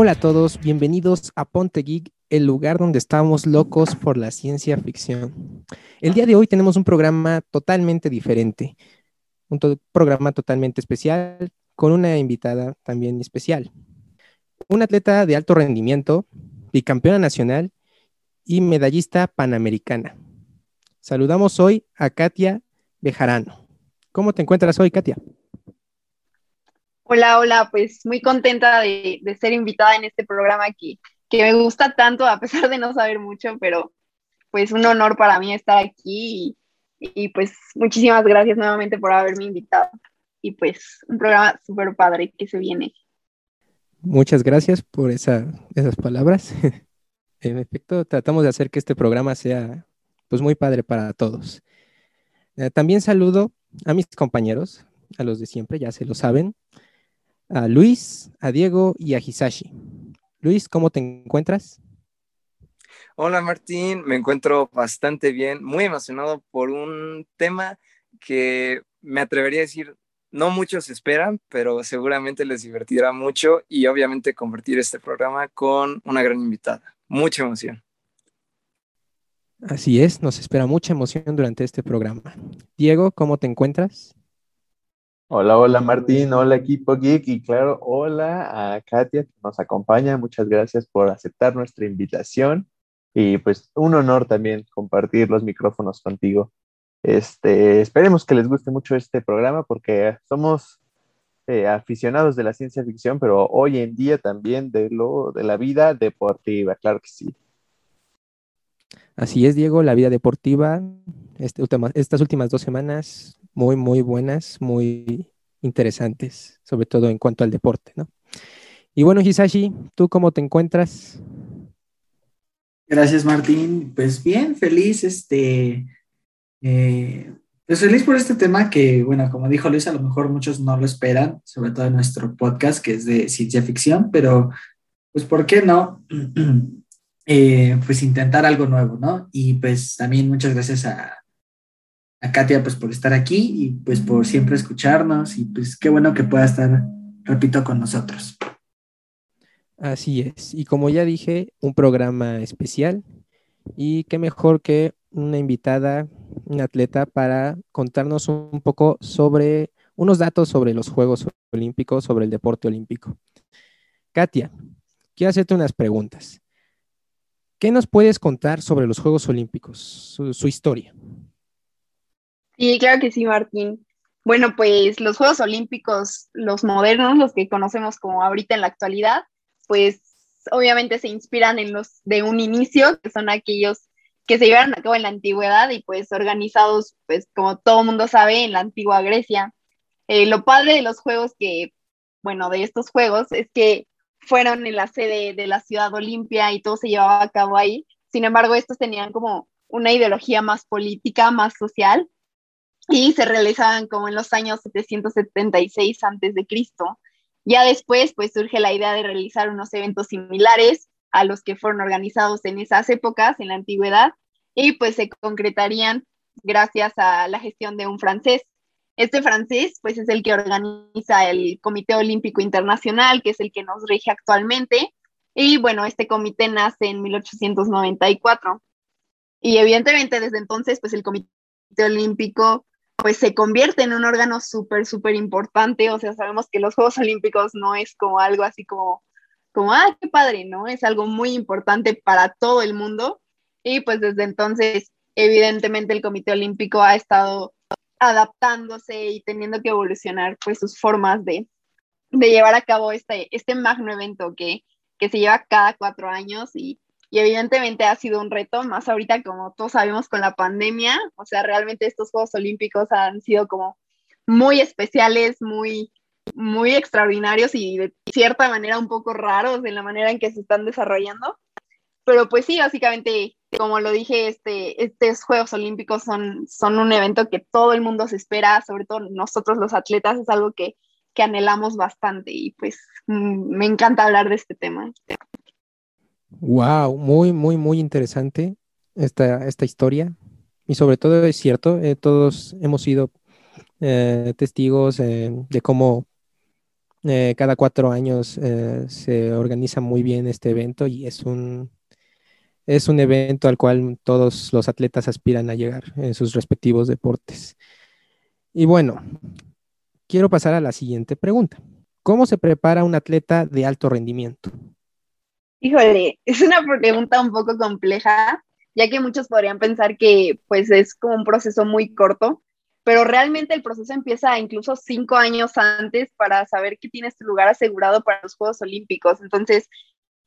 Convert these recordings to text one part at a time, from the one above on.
Hola a todos, bienvenidos a Ponte Geek, el lugar donde estamos locos por la ciencia ficción. El día de hoy tenemos un programa totalmente diferente, un programa totalmente especial con una invitada también especial. Un atleta de alto rendimiento, bicampeona nacional y medallista panamericana. Saludamos hoy a Katia Bejarano. ¿Cómo te encuentras hoy, Katia? Hola, hola, pues muy contenta de, de ser invitada en este programa que, que me gusta tanto, a pesar de no saber mucho, pero pues un honor para mí estar aquí y, y pues muchísimas gracias nuevamente por haberme invitado. Y pues un programa súper padre que se viene. Muchas gracias por esa, esas palabras. En efecto, tratamos de hacer que este programa sea pues muy padre para todos. Eh, también saludo a mis compañeros, a los de siempre, ya se lo saben, a Luis, a Diego y a Hisashi. Luis, ¿cómo te encuentras? Hola Martín, me encuentro bastante bien, muy emocionado por un tema que me atrevería a decir no muchos esperan, pero seguramente les divertirá mucho y obviamente convertir este programa con una gran invitada. Mucha emoción. Así es, nos espera mucha emoción durante este programa. Diego, ¿cómo te encuentras? Hola, hola Martín, hola equipo geek y claro, hola a Katia que nos acompaña. Muchas gracias por aceptar nuestra invitación y pues un honor también compartir los micrófonos contigo. Este, esperemos que les guste mucho este programa porque somos eh, aficionados de la ciencia ficción, pero hoy en día también de lo de la vida deportiva, claro que sí. Así es, Diego, la vida deportiva, este estas últimas dos semanas muy, muy buenas, muy interesantes, sobre todo en cuanto al deporte, ¿no? Y bueno, Hisashi, ¿tú cómo te encuentras? Gracias, Martín. Pues bien, feliz, este, eh, pues feliz por este tema que, bueno, como dijo Luis, a lo mejor muchos no lo esperan, sobre todo en nuestro podcast que es de ciencia ficción, pero pues, ¿por qué no? Eh, pues intentar algo nuevo, ¿no? Y pues también muchas gracias a, a Katia, pues por estar aquí y pues por siempre escucharnos y pues qué bueno que pueda estar, repito, con nosotros. Así es. Y como ya dije, un programa especial y qué mejor que una invitada, un atleta para contarnos un poco sobre unos datos sobre los Juegos Olímpicos, sobre el deporte olímpico. Katia, quiero hacerte unas preguntas. ¿Qué nos puedes contar sobre los Juegos Olímpicos, su, su historia? Sí, claro que sí, Martín. Bueno, pues los Juegos Olímpicos, los modernos, los que conocemos como ahorita en la actualidad, pues obviamente se inspiran en los de un inicio, que son aquellos que se llevaron a cabo en la antigüedad y pues organizados, pues como todo mundo sabe, en la antigua Grecia. Eh, lo padre de los juegos que, bueno, de estos juegos es que fueron en la sede de la ciudad Olimpia y todo se llevaba a cabo ahí. Sin embargo, estos tenían como una ideología más política, más social, y se realizaban como en los años 776 antes de Cristo. Ya después, pues surge la idea de realizar unos eventos similares a los que fueron organizados en esas épocas, en la antigüedad, y pues se concretarían gracias a la gestión de un francés. Este francés, pues es el que organiza el Comité Olímpico Internacional, que es el que nos rige actualmente, y bueno, este comité nace en 1894. Y evidentemente desde entonces, pues el Comité Olímpico pues se convierte en un órgano súper, súper importante. O sea, sabemos que los Juegos Olímpicos no es como algo así como, como, ah, qué padre, ¿no? Es algo muy importante para todo el mundo. Y pues desde entonces, evidentemente, el Comité Olímpico ha estado adaptándose y teniendo que evolucionar pues sus formas de, de llevar a cabo este, este magno evento que, que se lleva cada cuatro años y, y evidentemente ha sido un reto, más ahorita como todos sabemos con la pandemia, o sea, realmente estos Juegos Olímpicos han sido como muy especiales, muy, muy extraordinarios y de cierta manera un poco raros en la manera en que se están desarrollando. Pero pues sí, básicamente, como lo dije, este, estos Juegos Olímpicos son, son un evento que todo el mundo se espera, sobre todo nosotros los atletas, es algo que, que anhelamos bastante y pues mm, me encanta hablar de este tema. Wow, muy, muy, muy interesante esta, esta historia. Y sobre todo es cierto, eh, todos hemos sido eh, testigos eh, de cómo cada cuatro años se organiza muy bien este evento y es un, es un evento al cual todos los atletas aspiran a llegar en sus respectivos deportes. Y bueno, quiero pasar a la siguiente pregunta. ¿Cómo se prepara un atleta de alto rendimiento? Híjole, es una pregunta un poco compleja, ya que muchos podrían pensar que pues es como un proceso muy corto, pero realmente el proceso empieza incluso cinco años antes para saber que tienes tu lugar asegurado para los Juegos Olímpicos. Entonces,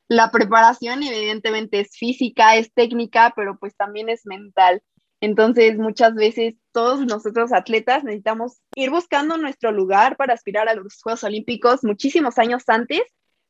la preparación evidentemente es física, es técnica, pero pues también es mental. Entonces, muchas veces todos nosotros atletas necesitamos ir buscando nuestro lugar para aspirar a los Juegos Olímpicos muchísimos años antes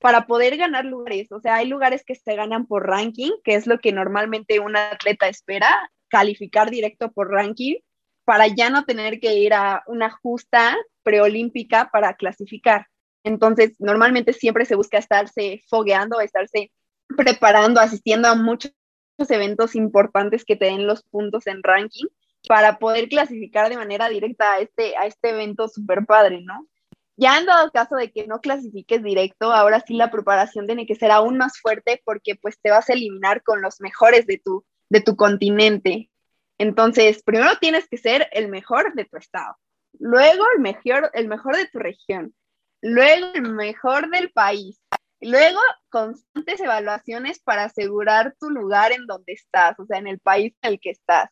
para poder ganar lugares. O sea, hay lugares que se ganan por ranking, que es lo que normalmente un atleta espera, calificar directo por ranking, para ya no tener que ir a una justa preolímpica para clasificar. Entonces, normalmente siempre se busca estarse fogueando, estarse preparando, asistiendo a muchos eventos importantes que te den los puntos en ranking para poder clasificar de manera directa a este, a este evento super padre, ¿no? Ya en dado caso de que no clasifiques directo, ahora sí la preparación tiene que ser aún más fuerte porque pues te vas a eliminar con los mejores de tu, de tu continente. Entonces, primero tienes que ser el mejor de tu estado, luego el mejor, el mejor de tu región, luego el mejor del país, luego constantes evaluaciones para asegurar tu lugar en donde estás, o sea, en el país en el que estás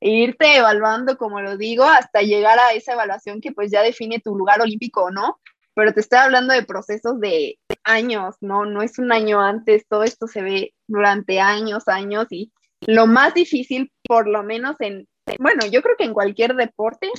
irte evaluando, como lo digo, hasta llegar a esa evaluación que pues ya define tu lugar olímpico o no, pero te estoy hablando de procesos de años, ¿no? No es un año antes, todo esto se ve durante años, años y lo más difícil, por lo menos en, bueno, yo creo que en cualquier deporte,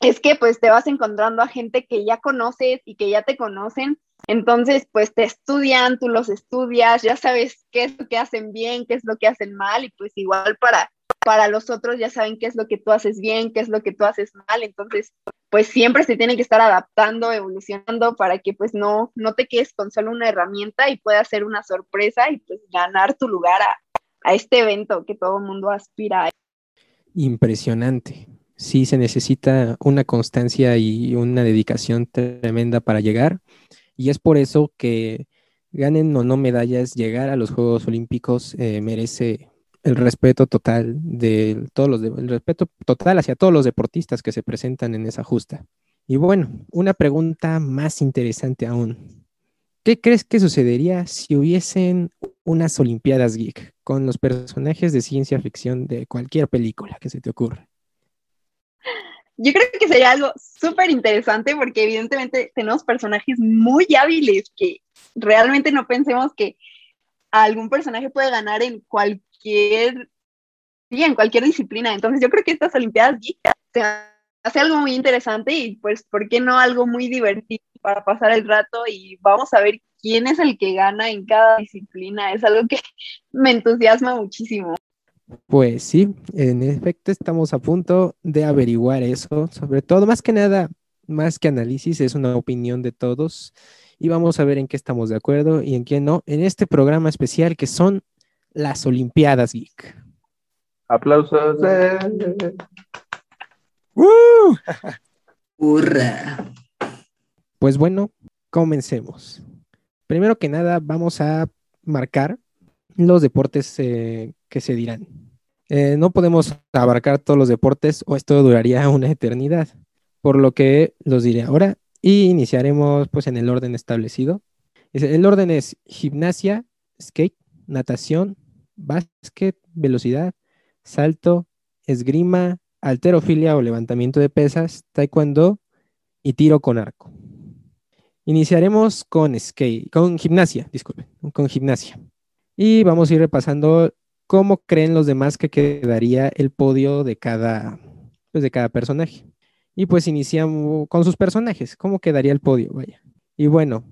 es que pues te vas encontrando a gente que ya conoces y que ya te conocen, entonces pues te estudian, tú los estudias, ya sabes qué es lo que hacen bien, qué es lo que hacen mal y pues igual para para los otros ya saben qué es lo que tú haces bien, qué es lo que tú haces mal, entonces pues siempre se tiene que estar adaptando, evolucionando para que pues no, no te quedes con solo una herramienta y pueda ser una sorpresa y pues ganar tu lugar a, este evento que todo el mundo aspira. Impresionante. Sí, se necesita una constancia y una dedicación tremenda para llegar y es por eso que ganen o no medallas, llegar a los Juegos Olímpicos eh, merece el respeto total de todos los el respeto total hacia todos los deportistas que se presentan en esa justa. Y bueno, una pregunta más interesante aún. ¿Qué crees que sucedería si hubiesen unas Olimpiadas Geek con los personajes de ciencia ficción de cualquier película que se te ocurra? Yo creo que sería algo súper interesante porque evidentemente tenemos personajes muy hábiles que realmente no pensemos que algún personaje puede ganar en cualquier, sí, en cualquier disciplina. Entonces yo creo que estas Olimpiadas se hace algo muy interesante y pues, ¿por qué no algo muy divertido para pasar el rato? Y vamos a ver quién es el que gana en cada disciplina. Es algo que me entusiasma muchísimo. Pues sí, en efecto estamos a punto de averiguar eso, sobre todo, más que nada, más que análisis, es una opinión de todos y vamos a ver en qué estamos de acuerdo y en qué no en este programa especial que son las Olimpiadas Geek. Aplausos. ¡Uh! ¡Hurra! Pues bueno, comencemos. Primero que nada, vamos a marcar los deportes eh, que se dirán. Eh, no podemos abarcar todos los deportes o esto duraría una eternidad, por lo que los diré ahora y iniciaremos pues en el orden establecido. El orden es gimnasia, skate, natación, básquet, velocidad, salto, esgrima, alterofilia o levantamiento de pesas, taekwondo y tiro con arco. Iniciaremos con skate, con gimnasia, disculpen, con gimnasia. Y vamos a ir repasando cómo creen los demás que quedaría el podio de cada, pues, de cada personaje. Y pues iniciamos con sus personajes. ¿Cómo quedaría el podio? Vaya. Y bueno,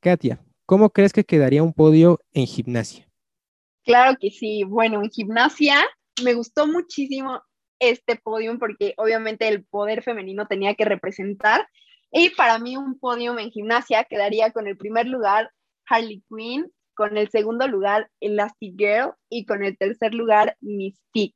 Katia, ¿cómo crees que quedaría un podio en gimnasia? Claro que sí. Bueno, en gimnasia me gustó muchísimo este podio porque obviamente el poder femenino tenía que representar. Y para mí un podio en gimnasia quedaría con el primer lugar Harley Quinn, con el segundo lugar Elastic Girl y con el tercer lugar Mystique.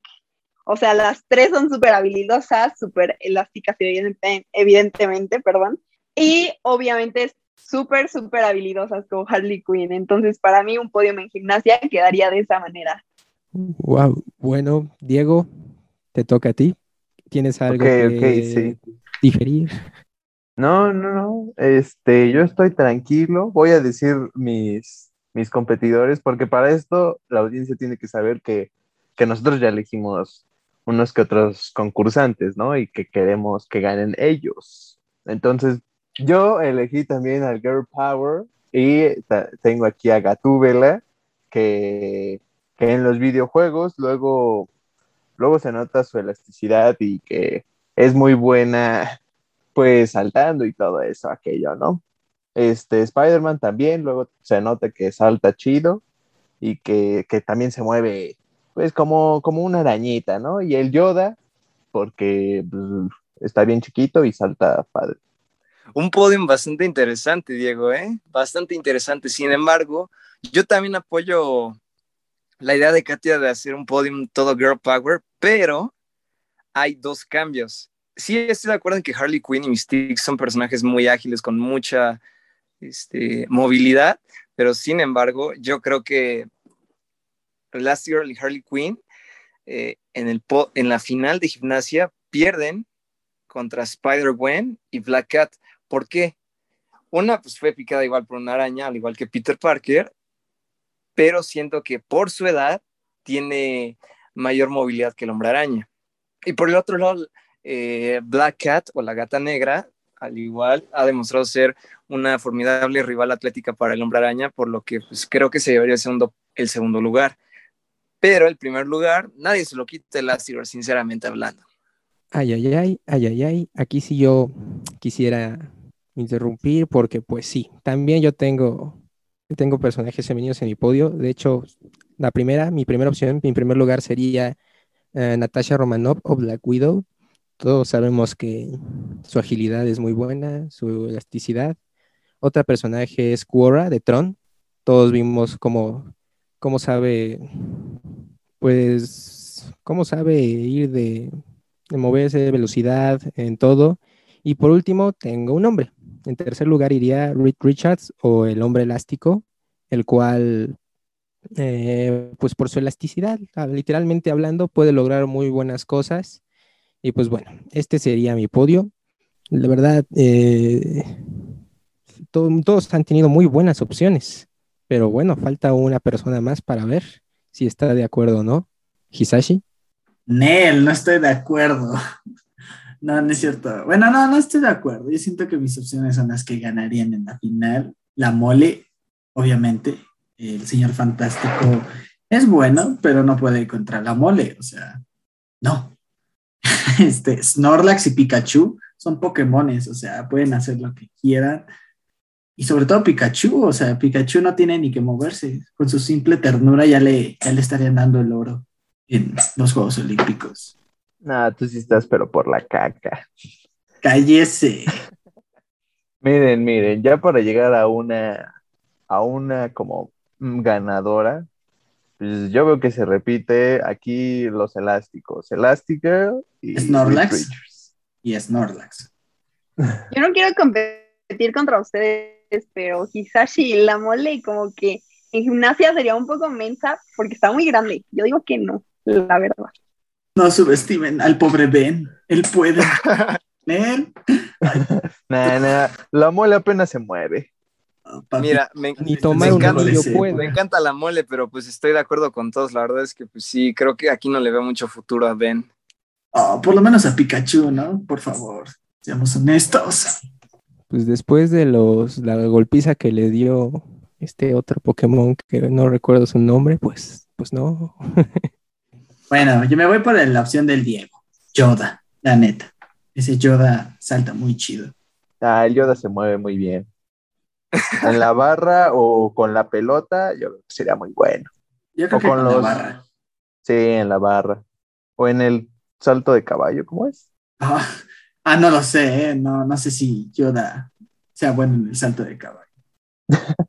O sea, las tres son súper habilidosas, súper elásticas, evidentemente, perdón. Y obviamente súper, súper habilidosas como Harley Quinn. Entonces, para mí, un podio en gimnasia quedaría de esa manera. Wow, bueno, Diego, te toca a ti. ¿Tienes algo que diferir? No, no, no. Este, yo estoy tranquilo. Voy a decir mis, mis competidores, porque para esto la audiencia tiene que saber que, que nosotros ya elegimos unos que otros concursantes, ¿no? Y que queremos que ganen ellos. Entonces, yo elegí también al Girl Power y tengo aquí a Gatúbela, que, que en los videojuegos luego, luego se nota su elasticidad y que es muy buena pues saltando y todo eso, aquello, ¿no? Este, Spider-Man también, luego se nota que salta chido y que, también se mueve, pues como, como una arañita, ¿no? Y el Yoda, porque pues, está bien chiquito y salta padre. Un podium bastante interesante, Diego, ¿eh? Bastante interesante. Sin embargo, yo también apoyo la idea de Katia de hacer un podium todo girl power, pero hay dos cambios sí estoy de acuerdo en que Harley Quinn y Mystique son personajes muy ágiles, con mucha este, movilidad, pero sin embargo, yo creo que Last Girl y Harley Quinn eh, en, el en la final de gimnasia pierden contra Spider-Gwen y Black Cat. ¿Por qué? Una, pues fue picada igual por una araña, al igual que Peter Parker, pero siento que por su edad tiene mayor movilidad que el hombre araña. Y por el otro lado, eh, Black Cat o la gata negra, al igual, ha demostrado ser una formidable rival atlética para el hombre araña, por lo que pues, creo que se llevaría segundo, el segundo lugar. Pero el primer lugar, nadie se lo quita el Elastigirl, sinceramente hablando. Ay, ay, ay, ay, ay, ay. Aquí sí yo quisiera interrumpir porque pues sí, también yo tengo, tengo personajes femeninos en mi podio. De hecho, la primera, mi primera opción, mi primer lugar sería eh, Natasha Romanov o Black Widow. Todos sabemos que su agilidad es muy buena, su elasticidad. Otra personaje es Quora de Tron. Todos vimos cómo, cómo sabe, pues, cómo sabe ir de, de moverse, velocidad, en todo. Y por último, tengo un nombre. En tercer lugar iría Reed Richards o el hombre elástico, el cual, eh, pues por su elasticidad, literalmente hablando, puede lograr muy buenas cosas y pues bueno, este sería mi podio. La verdad, eh, todos han tenido muy buenas opciones, pero bueno, falta una persona más para ver si está de acuerdo o no. Hisashi. Nel, no estoy de acuerdo. No, no es cierto. Bueno, no, no estoy de acuerdo. Yo siento que mis opciones son las que ganarían en la final. La mole, obviamente. El señor fantástico es bueno, pero no puede ir contra la mole. O sea, no. este, Snorlax y Pikachu son Pokémones, o sea, pueden hacer lo que quieran. Y sobre todo Pikachu, o sea, Pikachu no tiene ni que moverse. Con su simple ternura ya le, le estarían dando el oro en los Juegos Olímpicos. No, tú sí estás, pero por la caca. Cállese. miren, miren, ya para llegar a una, a una como ganadora, pues yo veo que se repite aquí los elásticos. Elastigirl y Snorlax. Y Snorlax. Yo no quiero competir contra ustedes, pero Hisashi la mole como que en gimnasia sería un poco mensa porque está muy grande. Yo digo que no, la verdad. No subestimen al pobre Ben. Él puede. ¿Eh? la mole apenas se mueve. Mira, me, encanta, la mole, pero pues estoy de acuerdo con todos. La verdad es que pues sí, creo que aquí no le veo mucho futuro a Ben. Oh, por lo menos a Pikachu, ¿no? Por favor, seamos honestos. Pues después de los la golpiza que le dio este otro Pokémon que no recuerdo su nombre, pues, pues no. bueno, yo me voy por la opción del Diego. Yoda, la neta. Ese Yoda salta muy chido. Ah, el Yoda se mueve muy bien en la barra o con la pelota, yo creo que sería muy bueno. Yo creo que con, la barra. Sí, en la barra. O en el salto de caballo, ¿cómo es? Ah, ah no lo sé, ¿eh? no, no sé si Yoda sea bueno en el salto de caballo.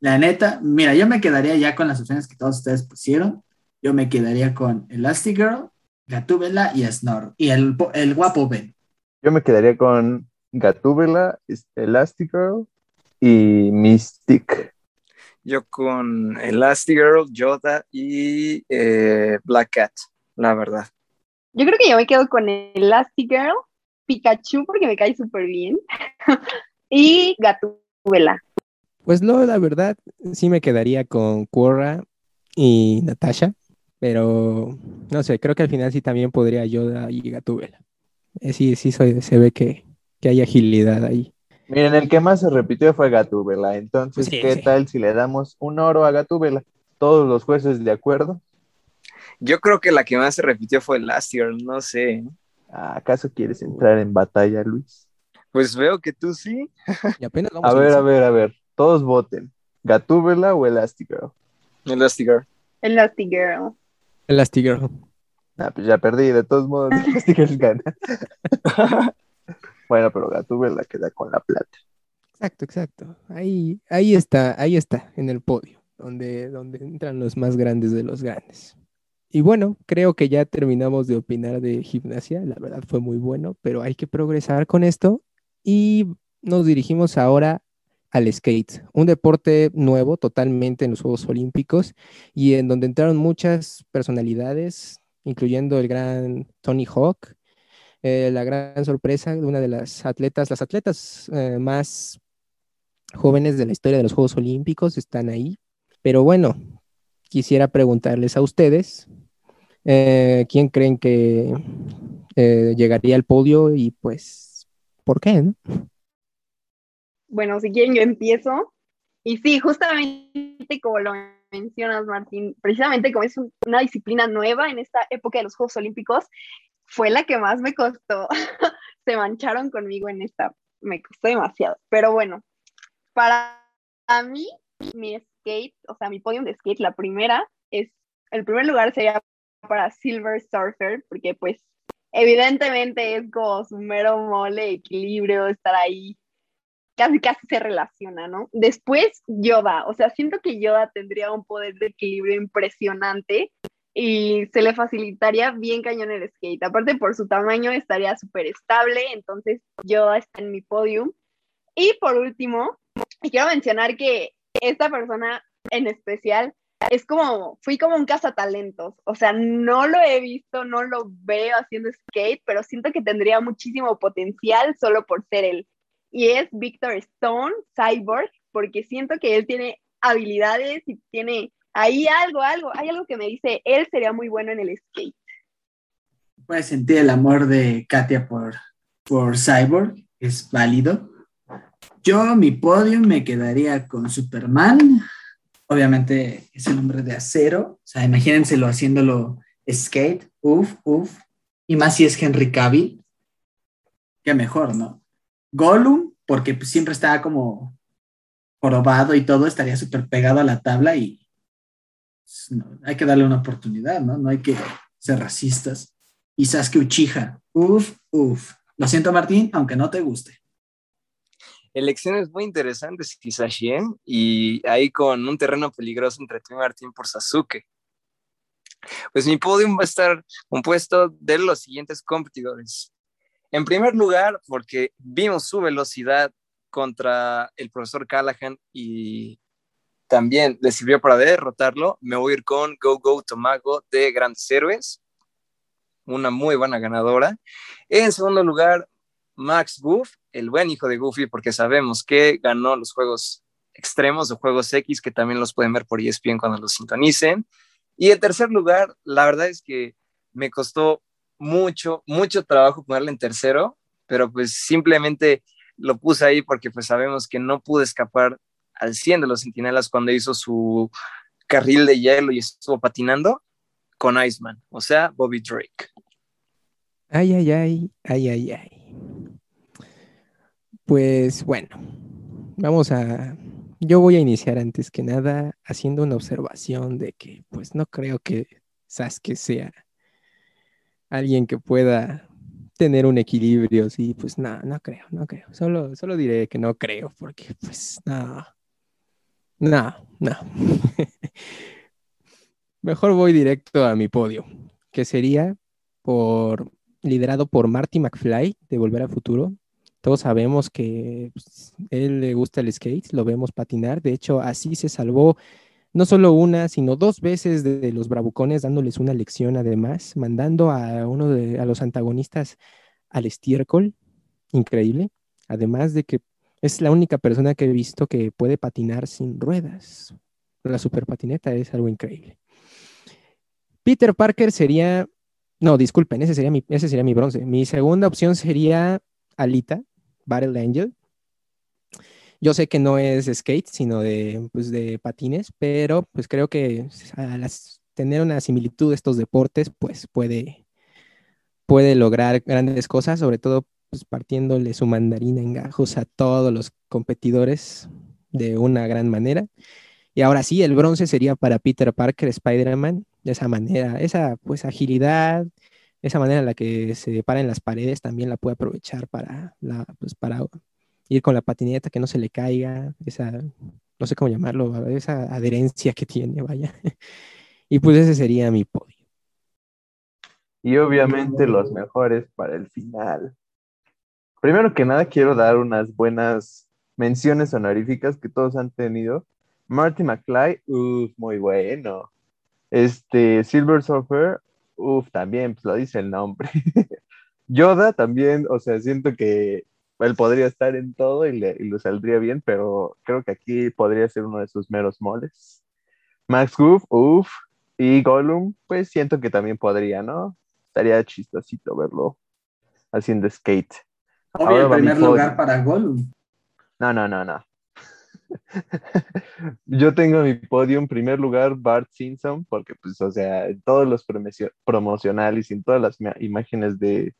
la neta, mira, yo me quedaría ya con las opciones que todos ustedes pusieron. Yo me quedaría con Elastigirl, Gatúbela y Snor. Y el, el guapo Ben. Yo me quedaría con Gatúbela, Elastigirl, y Mystic. Yo con Elastigirl, Yoda y eh, Black Cat, la verdad. Yo creo que yo me quedo con Elastigirl, Pikachu porque me cae súper bien y Gatúbela. Pues no, la verdad, sí me quedaría con Quora y Natasha, pero no sé, creo que al final sí también podría Yoda y Gatúbela. Eh, sí, sí se ve que, que hay agilidad ahí. Miren, el que más se repitió fue Gatúbela. Entonces, Sí, ¿qué sí. tal si le damos un oro a Gatúbela? Todos los jueces de acuerdo. Yo creo que la que más se repitió fue Elastigirl, no sé. ¿Acaso quieres entrar en batalla, Luis? Pues veo que tú sí. Y apenas vamos A ver, a ver, a ver. Todos voten. ¿Gatúbela o Elastigirl? Elastigirl. Elastigirl. Elastigirl. Ah, pues ya perdí, de todos modos, Elastigirl gana. bueno, pero Gatúbela queda con la plata. Exacto, exacto. Ahí, ahí está, ahí está, en el podio, donde, donde entran los más grandes de los grandes. Y bueno, creo que ya terminamos de opinar de gimnasia. La verdad fue muy bueno, pero hay que progresar con esto. Y nos dirigimos ahora al skate, un deporte nuevo totalmente en los Juegos Olímpicos y en donde entraron muchas personalidades, incluyendo el gran Tony Hawk, eh, la gran sorpresa de una de las atletas, las atletas eh, más jóvenes de la historia de los Juegos Olímpicos están ahí. Pero bueno, quisiera preguntarles a ustedes, eh, ¿quién creen que llegaría al podio y pues, ¿por qué? No? Bueno, si quieren yo empiezo. Y sí, justamente como lo mencionas, Martín, precisamente como es un- una disciplina nueva en esta época de los Juegos Olímpicos, fue la que más me costó. Se mancharon conmigo en esta, me costó demasiado. Pero bueno, para mí, mi skate, o sea, mi podium de skate, la primera es, el primer lugar sería para Silver Surfer, porque pues evidentemente es como su mero mole, equilibrio, estar ahí casi casi se relaciona, ¿no? Después Yoda, o sea, siento que Yoda tendría un poder de equilibrio impresionante y se le facilitaría bien cañón el skate. Aparte por su tamaño estaría súper estable, entonces Yoda está en mi podium. Y por último, quiero mencionar que esta persona en especial es como, fui como un cazatalentos, o sea, no lo he visto, no lo veo haciendo skate, pero siento que tendría muchísimo potencial solo por ser él y es Victor Stone, Cyborg, porque siento que él tiene habilidades y tiene ahí algo, algo, hay algo que me dice, él sería muy bueno en el skate. Puedes sentir el amor de Katia por, por Cyborg, es válido. Yo, mi podio, me quedaría con Superman. Obviamente es el hombre de acero. O sea, imagínenselo haciéndolo skate. Uf, uf. Y más si es Henry Cavill. Qué mejor, ¿no? Gollum, porque pues, siempre está como jorobado y todo, estaría súper pegado a la tabla y pues, hay que darle una oportunidad, ¿no? No hay que ser racistas. Y Sasuke Uchiha, uf, uf. Lo siento, Martín, aunque no te guste. Elecciones muy interesantes, Hisashi, ¿eh? y ahí con un terreno peligroso entre tú y Martín por Sasuke. Pues mi podium va a estar compuesto de los siguientes competidores. En primer lugar, porque vimos su velocidad contra el profesor Callahan y también le sirvió para derrotarlo, me voy a ir con Go Go Tomago de Grandes Héroes, una muy buena ganadora. En segundo lugar, Max Goof, el buen hijo de Goofy, porque sabemos que ganó los juegos extremos o juegos X, que también los pueden ver por ESPN cuando los sintonicen. Y en tercer lugar, la verdad es que me costó mucho, mucho trabajo ponerle en tercero, pero pues simplemente lo puse ahí porque pues sabemos que no pude escapar al 100 de los centinelas cuando hizo su carril de hielo y estuvo patinando con Iceman, o sea, Bobby Drake. Ay, ay, ay, ay, ay, ay. Pues bueno, vamos a... Yo voy a iniciar antes que nada haciendo una observación de que pues no creo que Sasuke sea alguien que pueda tener un equilibrio, sí, pues no, no creo, no creo. Solo, solo diré que no creo, porque pues no, no, no. Mejor voy directo a mi podio, que sería por liderado por Marty McFly de Volver a Futuro, Todos sabemos que pues, él le gusta el skate, lo vemos patinar. De hecho, así se salvó no solo una, sino dos veces de, los bravucones, dándoles una lección además, mandando a uno de a los antagonistas al estiércol, increíble. Además de que es la única persona que he visto que puede patinar sin ruedas. La super patineta es algo increíble. Peter Parker sería, no, disculpen, ese sería mi, ese sería mi bronce. Mi segunda opción sería Alita, Battle Angel. Yo sé que no es skate, sino de, pues, de patines, pero pues creo que tener una similitud de estos deportes, pues puede, puede lograr grandes cosas, sobre todo pues, partiéndole su mandarina en gajos a todos los competidores de una gran manera. Y ahora sí, el bronce sería para Peter Parker, Spider-Man, de esa manera, esa pues agilidad, esa manera en la que se para en las paredes también la puede aprovechar para, la, pues, para ir con la patineta, que no se le caiga, esa, no sé cómo llamarlo, esa adherencia que tiene, vaya. Y pues ese sería mi podio. Y obviamente los mejores para el final. Primero que nada, quiero dar unas buenas menciones honoríficas que todos han tenido. Marty McFly, uff, muy bueno. Este, Silver Surfer, uff, también, pues lo dice el nombre. Yoda también, o sea, siento que él podría estar en todo y le, y saldría bien, pero creo que aquí podría ser uno de sus meros moles. Max Goof, uff, y Gollum, pues siento que también podría, ¿no? Estaría chistosito verlo haciendo skate. Obvio, el primer lugar para Gollum. No, no, no, no. Yo tengo mi podio en primer lugar Bart Simpson, porque pues, o sea, en todos los promocionales y en todas las imágenes de,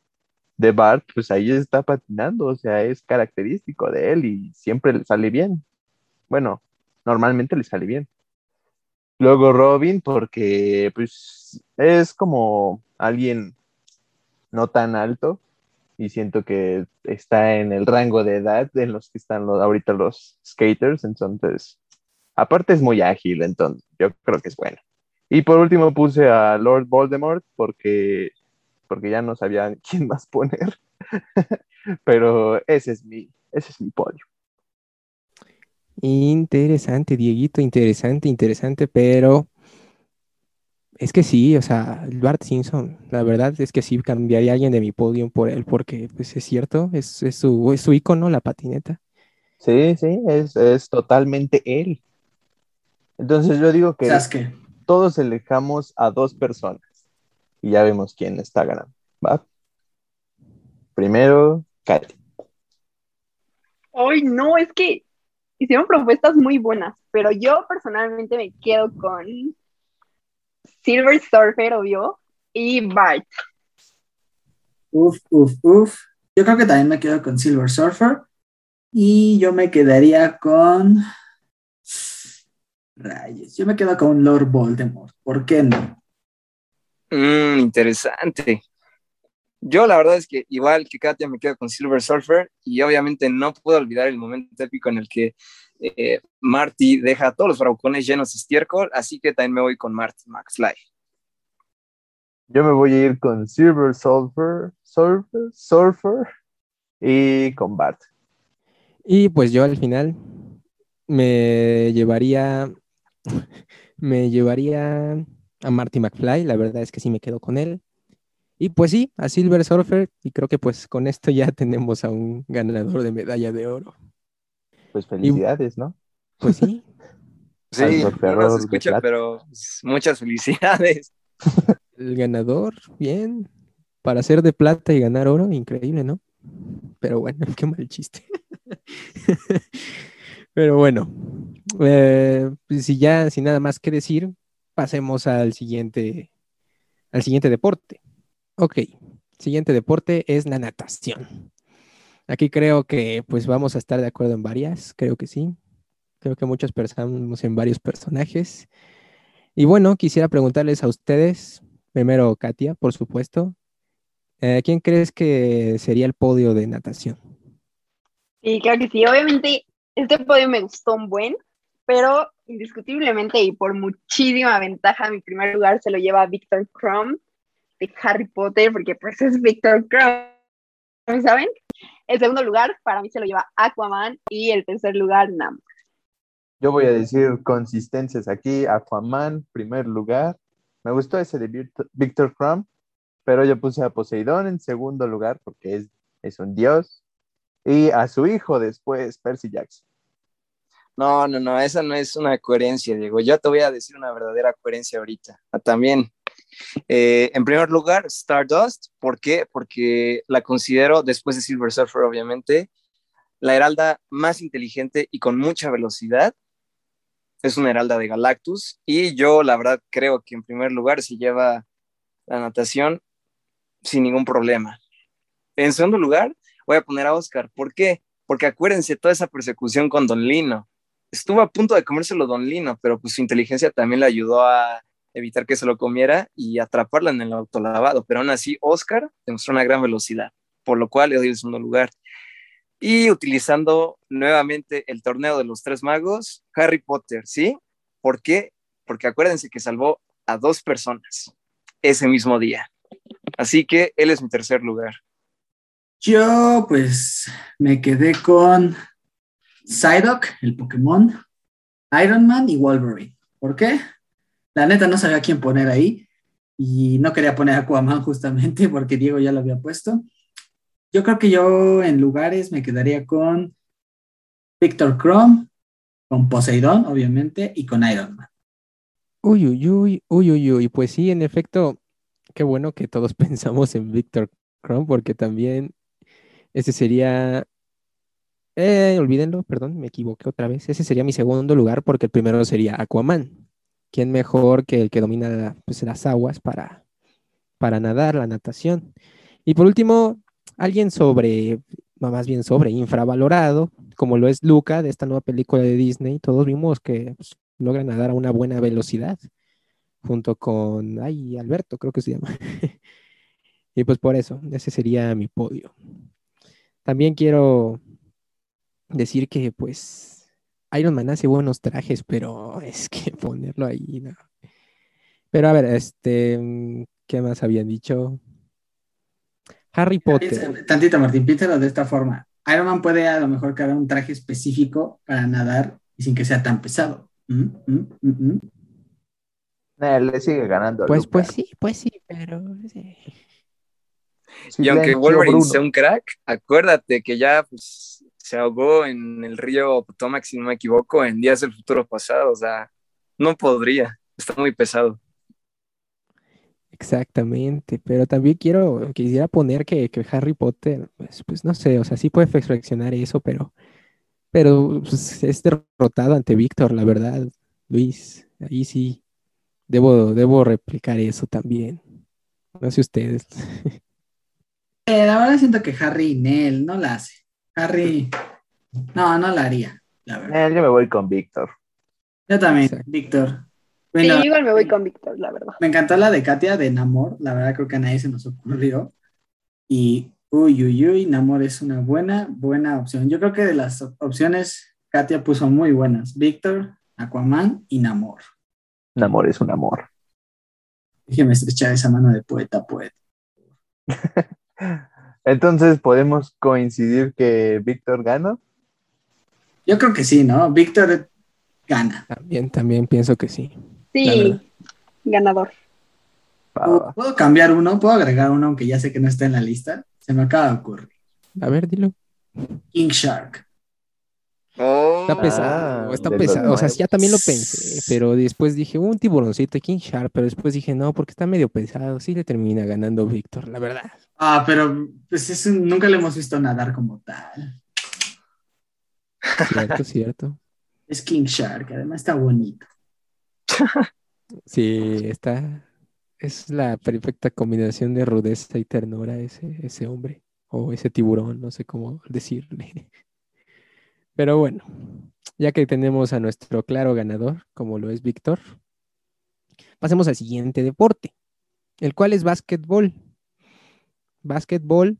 de Bart, pues ahí está patinando, o sea, es característico de él y siempre le sale bien. Bueno, normalmente le sale bien. Luego Robin, porque pues es como alguien no tan alto y siento que está en el rango de edad en los que están los, ahorita los skaters, entonces, aparte es muy ágil, entonces yo creo que es bueno. Y por último puse a Lord Voldemort porque porque ya no sabía quién más poner. Pero ese es mi, ese es mi podio. Interesante, Dieguito, interesante, interesante, pero es que sí, o sea, Bart Simpson, la verdad es que sí cambiaría a alguien de mi podio por él, porque pues es cierto, es, es, su, es su icono, la patineta. Sí, sí, es, es totalmente él. Entonces yo digo que todos elegamos a dos personas y ya vemos quién está ganando. ¿Va? Primero, Katy. Ay, no, es que hicieron propuestas muy buenas, pero yo personalmente me quedo con Silver Surfer, obvio, y Bart. Uf, uf, uf. Yo creo que también me quedo con Silver Surfer. Y yo me quedaría con. Rayos. Yo me quedo con Lord Voldemort. ¿Por qué no? Mm, interesante. Yo la verdad es que igual que Katia me quedo con Silver Surfer y obviamente no puedo olvidar el momento épico en el que eh, Marty deja a todos los bravucones llenos de estiércol, así que también me voy con Marty Max Live. Yo me voy a ir con Silver Surfer, Surfer, Surfer y con Bart. Y pues yo al final me llevaría, me llevaría a Marty McFly, la verdad es que sí me quedo con él. Y pues sí, a Silver Surfer, y creo que pues con esto ya tenemos a un ganador de medalla de oro. Pues felicidades, ¿no? Pues sí. sí, no se escucha, pero muchas felicidades. El ganador, bien. Para ser de plata y ganar oro, increíble, ¿no? Pero bueno, qué mal chiste. Pero bueno, eh, pues si ya, sin nada más que decir, pasemos al siguiente, al siguiente deporte. Ok, siguiente deporte es la natación. Aquí creo que pues vamos a estar de acuerdo en varias, creo que sí. Creo que muchos pensamos en varios personajes. Y bueno, quisiera preguntarles a ustedes, primero Katia, por supuesto, eh, ¿quién crees que sería el podio de natación? Sí, claro que sí. Obviamente, este podio me gustó un buen, pero indiscutiblemente y por muchísima ventaja, mi primer lugar se lo lleva Victor Crumb de Harry Potter, porque pues es Victor Crumb, ¿saben? El segundo lugar para mí se lo lleva Aquaman y el tercer lugar Namor. Yo voy a decir consistencias aquí. Aquaman, primer lugar. Me gustó ese de Victor Crumb, pero yo puse a Poseidón en segundo lugar porque es, es un dios. Y a su hijo después, Percy Jackson. No, no, no, esa no es una coherencia, Diego. Yo te voy a decir una verdadera coherencia ahorita. Ah, también, eh, en primer lugar, Stardust. ¿Por qué? Porque la considero, después de Silver Surfer, obviamente, la heralda más inteligente y con mucha velocidad. Es una heralda de Galactus. Y yo, la verdad, creo que en primer lugar se lleva la natación sin ningún problema. En segundo lugar, voy a poner a Oscar. ¿Por qué? Porque acuérdense toda esa persecución con Don Lino estuvo a punto de comérselo Don Lino, pero pues su inteligencia también le ayudó a evitar que se lo comiera y atraparla en el autolavado. Pero aún así, Oscar demostró una gran velocidad, por lo cual le doy el segundo lugar. Y utilizando nuevamente el torneo de los tres magos, Harry Potter, ¿sí? ¿Por qué? Porque acuérdense que salvó a dos personas ese mismo día. Así que él es mi tercer lugar. Yo pues me quedé con Psyduck, el Pokémon, Iron Man y Wolverine. ¿Por qué? La neta no sabía quién poner ahí y no quería poner Aquaman justamente porque Diego ya lo había puesto. Yo creo que yo en lugares me quedaría con Victor Chrome, con Poseidón, obviamente, y con Iron Man. Uy, uy, uy, uy, uy, uy. Pues sí, en efecto, qué bueno que todos pensamos en Victor Chrome porque también ese sería eh, olvídenlo, perdón, me equivoqué otra vez. Ese sería mi segundo lugar porque el primero sería Aquaman. ¿Quién mejor que el que domina pues, las aguas para, para nadar, la natación? Y por último, alguien sobre, más bien sobre, infravalorado, como lo es Luca de esta nueva película de Disney. Todos vimos que pues, logra nadar a una buena velocidad, junto con, ay, Alberto, creo que se llama. y pues por eso, ese sería mi podio. También quiero decir que pues Iron Man hace buenos trajes, pero es que ponerlo ahí, ¿no? Pero a ver, este, ¿qué más habían dicho? Harry Potter. Tantito, Martín, piénsalo de esta forma. Iron Man puede a lo mejor crear un traje específico para nadar y sin que sea tan pesado. ¿Mm? ¿Mm? ¿Mm? Eh, le sigue ganando. Pues, pues sí, pues sí, pero... y aunque Wolverine sea un crack, acuérdate que ya pues, se ahogó en el río Potomac, si no me equivoco, en días del futuro pasado. O sea, no podría, está muy pesado. Exactamente, pero también quiero, quisiera poner que, Harry Potter, pues, pues, no sé, o sea, sí puede reflexionar eso, pero, pero pues, es derrotado ante Víctor, la verdad, Luis, ahí sí, debo, debo replicar eso también. No sé ustedes. Eh, la verdad siento que Harry Nell no la hace. Harry, no, no la haría, la verdad. Eh, yo me voy con Víctor. Yo también, Víctor. sí, igual me voy con Víctor, la verdad. Me encantó la de Katia de Namor, la verdad creo que a nadie se nos ocurrió. Y uy, uy, uy, Namor es una buena, buena opción. Yo creo que de las opciones, Katia puso muy buenas. Víctor, Aquaman y Namor. Namor es un amor. Déjeme estrechar esa mano de poeta, poeta. Entonces, ¿podemos coincidir que Víctor gana? Yo creo que sí, ¿no? Víctor gana. También, también pienso que sí. Sí, ganador. ¿Puedo cambiar uno? ¿Puedo agregar uno aunque ya sé que no está en la lista? Se me acaba de ocurrir. A ver, dilo. King Shark. Oh, está pesado, ah, está pesado. O sea, ya también lo pensé, pero después dije, un tiburoncito King Shark, pero después dije, no, porque está medio pesado. Sí le termina ganando Víctor, la verdad. Ah, pero pues nunca le hemos visto nadar como tal. Cierto, cierto. Es King Shark, además está bonito. Sí, está. Es la perfecta combinación de rudeza y ternura ese, ese hombre. O ese tiburón, no sé cómo decirle. Pero bueno, ya que tenemos a nuestro claro ganador, como lo es Víctor, pasemos al siguiente deporte, el cual es básquetbol. Básquetbol,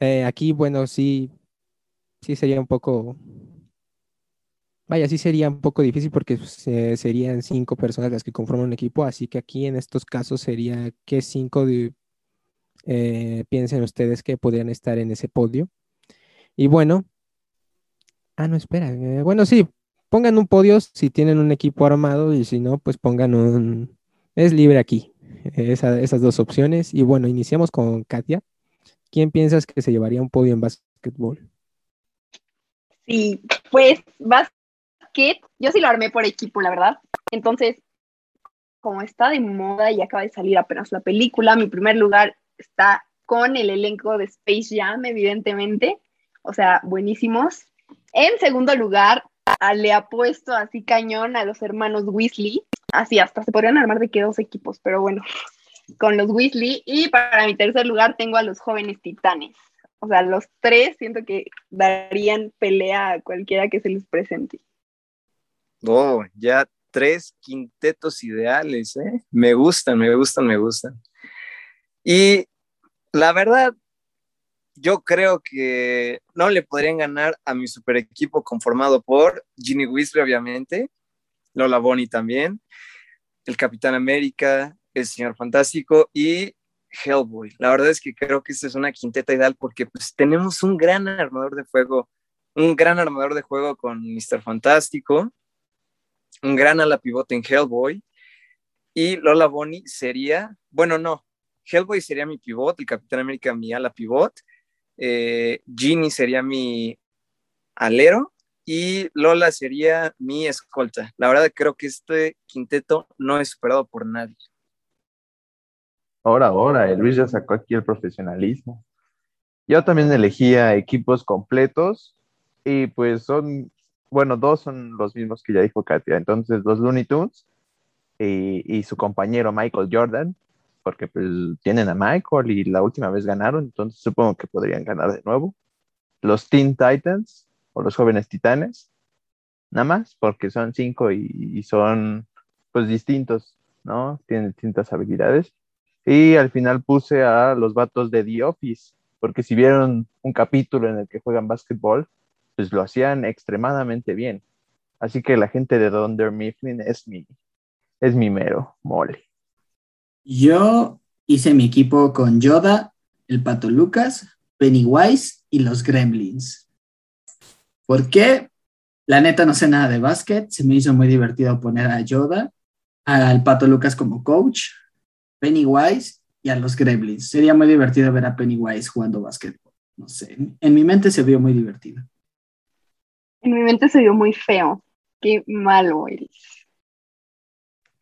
eh, aquí, bueno, sí, sí sería un poco, vaya, sí sería un poco difícil porque pues, serían cinco personas las que conforman un equipo, así que aquí en estos casos sería que cinco de, eh, piensen ustedes que podrían estar en ese podio. Y bueno, ah, no, espera, eh, bueno, sí, pongan un podio si tienen un equipo armado y si no, pues pongan un, es libre aquí, esa- esas dos opciones. Y bueno, iniciamos con Katia. ¿Quién piensas que se llevaría un podio en básquetbol? Sí, pues básquet, yo sí lo armé por equipo, la verdad. Entonces, como está de moda y acaba de salir apenas la película, mi primer lugar está con el elenco de Space Jam, evidentemente. O sea, buenísimos. En segundo lugar, a- le apuesto así cañón a los hermanos Weasley. Así, hasta se podrían armar de que dos equipos, pero bueno, con los Weasley. Y para mi tercer lugar tengo a los jóvenes titanes. O sea, los tres siento que darían pelea a cualquiera que se les presente. Oh, ya tres quintetos ideales, ¿eh? Me gustan, me gustan, me gustan. Y la verdad, yo creo que no le podrían ganar a mi super equipo conformado por Ginny Weasley, obviamente, Lola Bonnie también, el Capitán América, el Señor Fantástico y Hellboy. La verdad es que creo que esta es una quinteta ideal porque pues tenemos un gran armador de fuego, un gran armador de juego con Mr. Fantástico, un gran ala pivote en Hellboy y Lola Bonnie sería, bueno, no, Hellboy sería mi pivot, el Capitán América mi ala pivot, eh, Ginny sería mi alero y Lola sería mi escolta. La verdad creo que este quinteto no es superado por nadie. Ahora, ahora, el Luis ya sacó aquí el profesionalismo. Yo también elegía equipos completos y pues son, bueno, dos son los mismos que ya dijo Katia. Entonces, los Looney Tunes y, y su compañero Michael Jordan, porque pues tienen a Michael y la última vez ganaron, entonces supongo que podrían ganar de nuevo. Los Teen Titans o los jóvenes titanes, nada más, porque son cinco y, son pues distintos, ¿no? Tienen distintas habilidades. Y al final puse a los vatos de The Office, porque si vieron un capítulo en el que juegan básquetbol, pues lo hacían extremadamente bien. Así que la gente de Dunder Mifflin es mi, es mi mero mole. Yo hice mi equipo con Yoda, el Pato Lucas, Pennywise y los Gremlins. ¿Por qué? La neta no sé nada de básquet, se me hizo muy divertido poner a Yoda, al Pato Lucas como coach, Pennywise y a los Gremlins. Sería muy divertido ver a Pennywise jugando básquetbol. No sé, en mi mente se vio muy divertido. En mi mente se vio muy feo. Qué malo eres.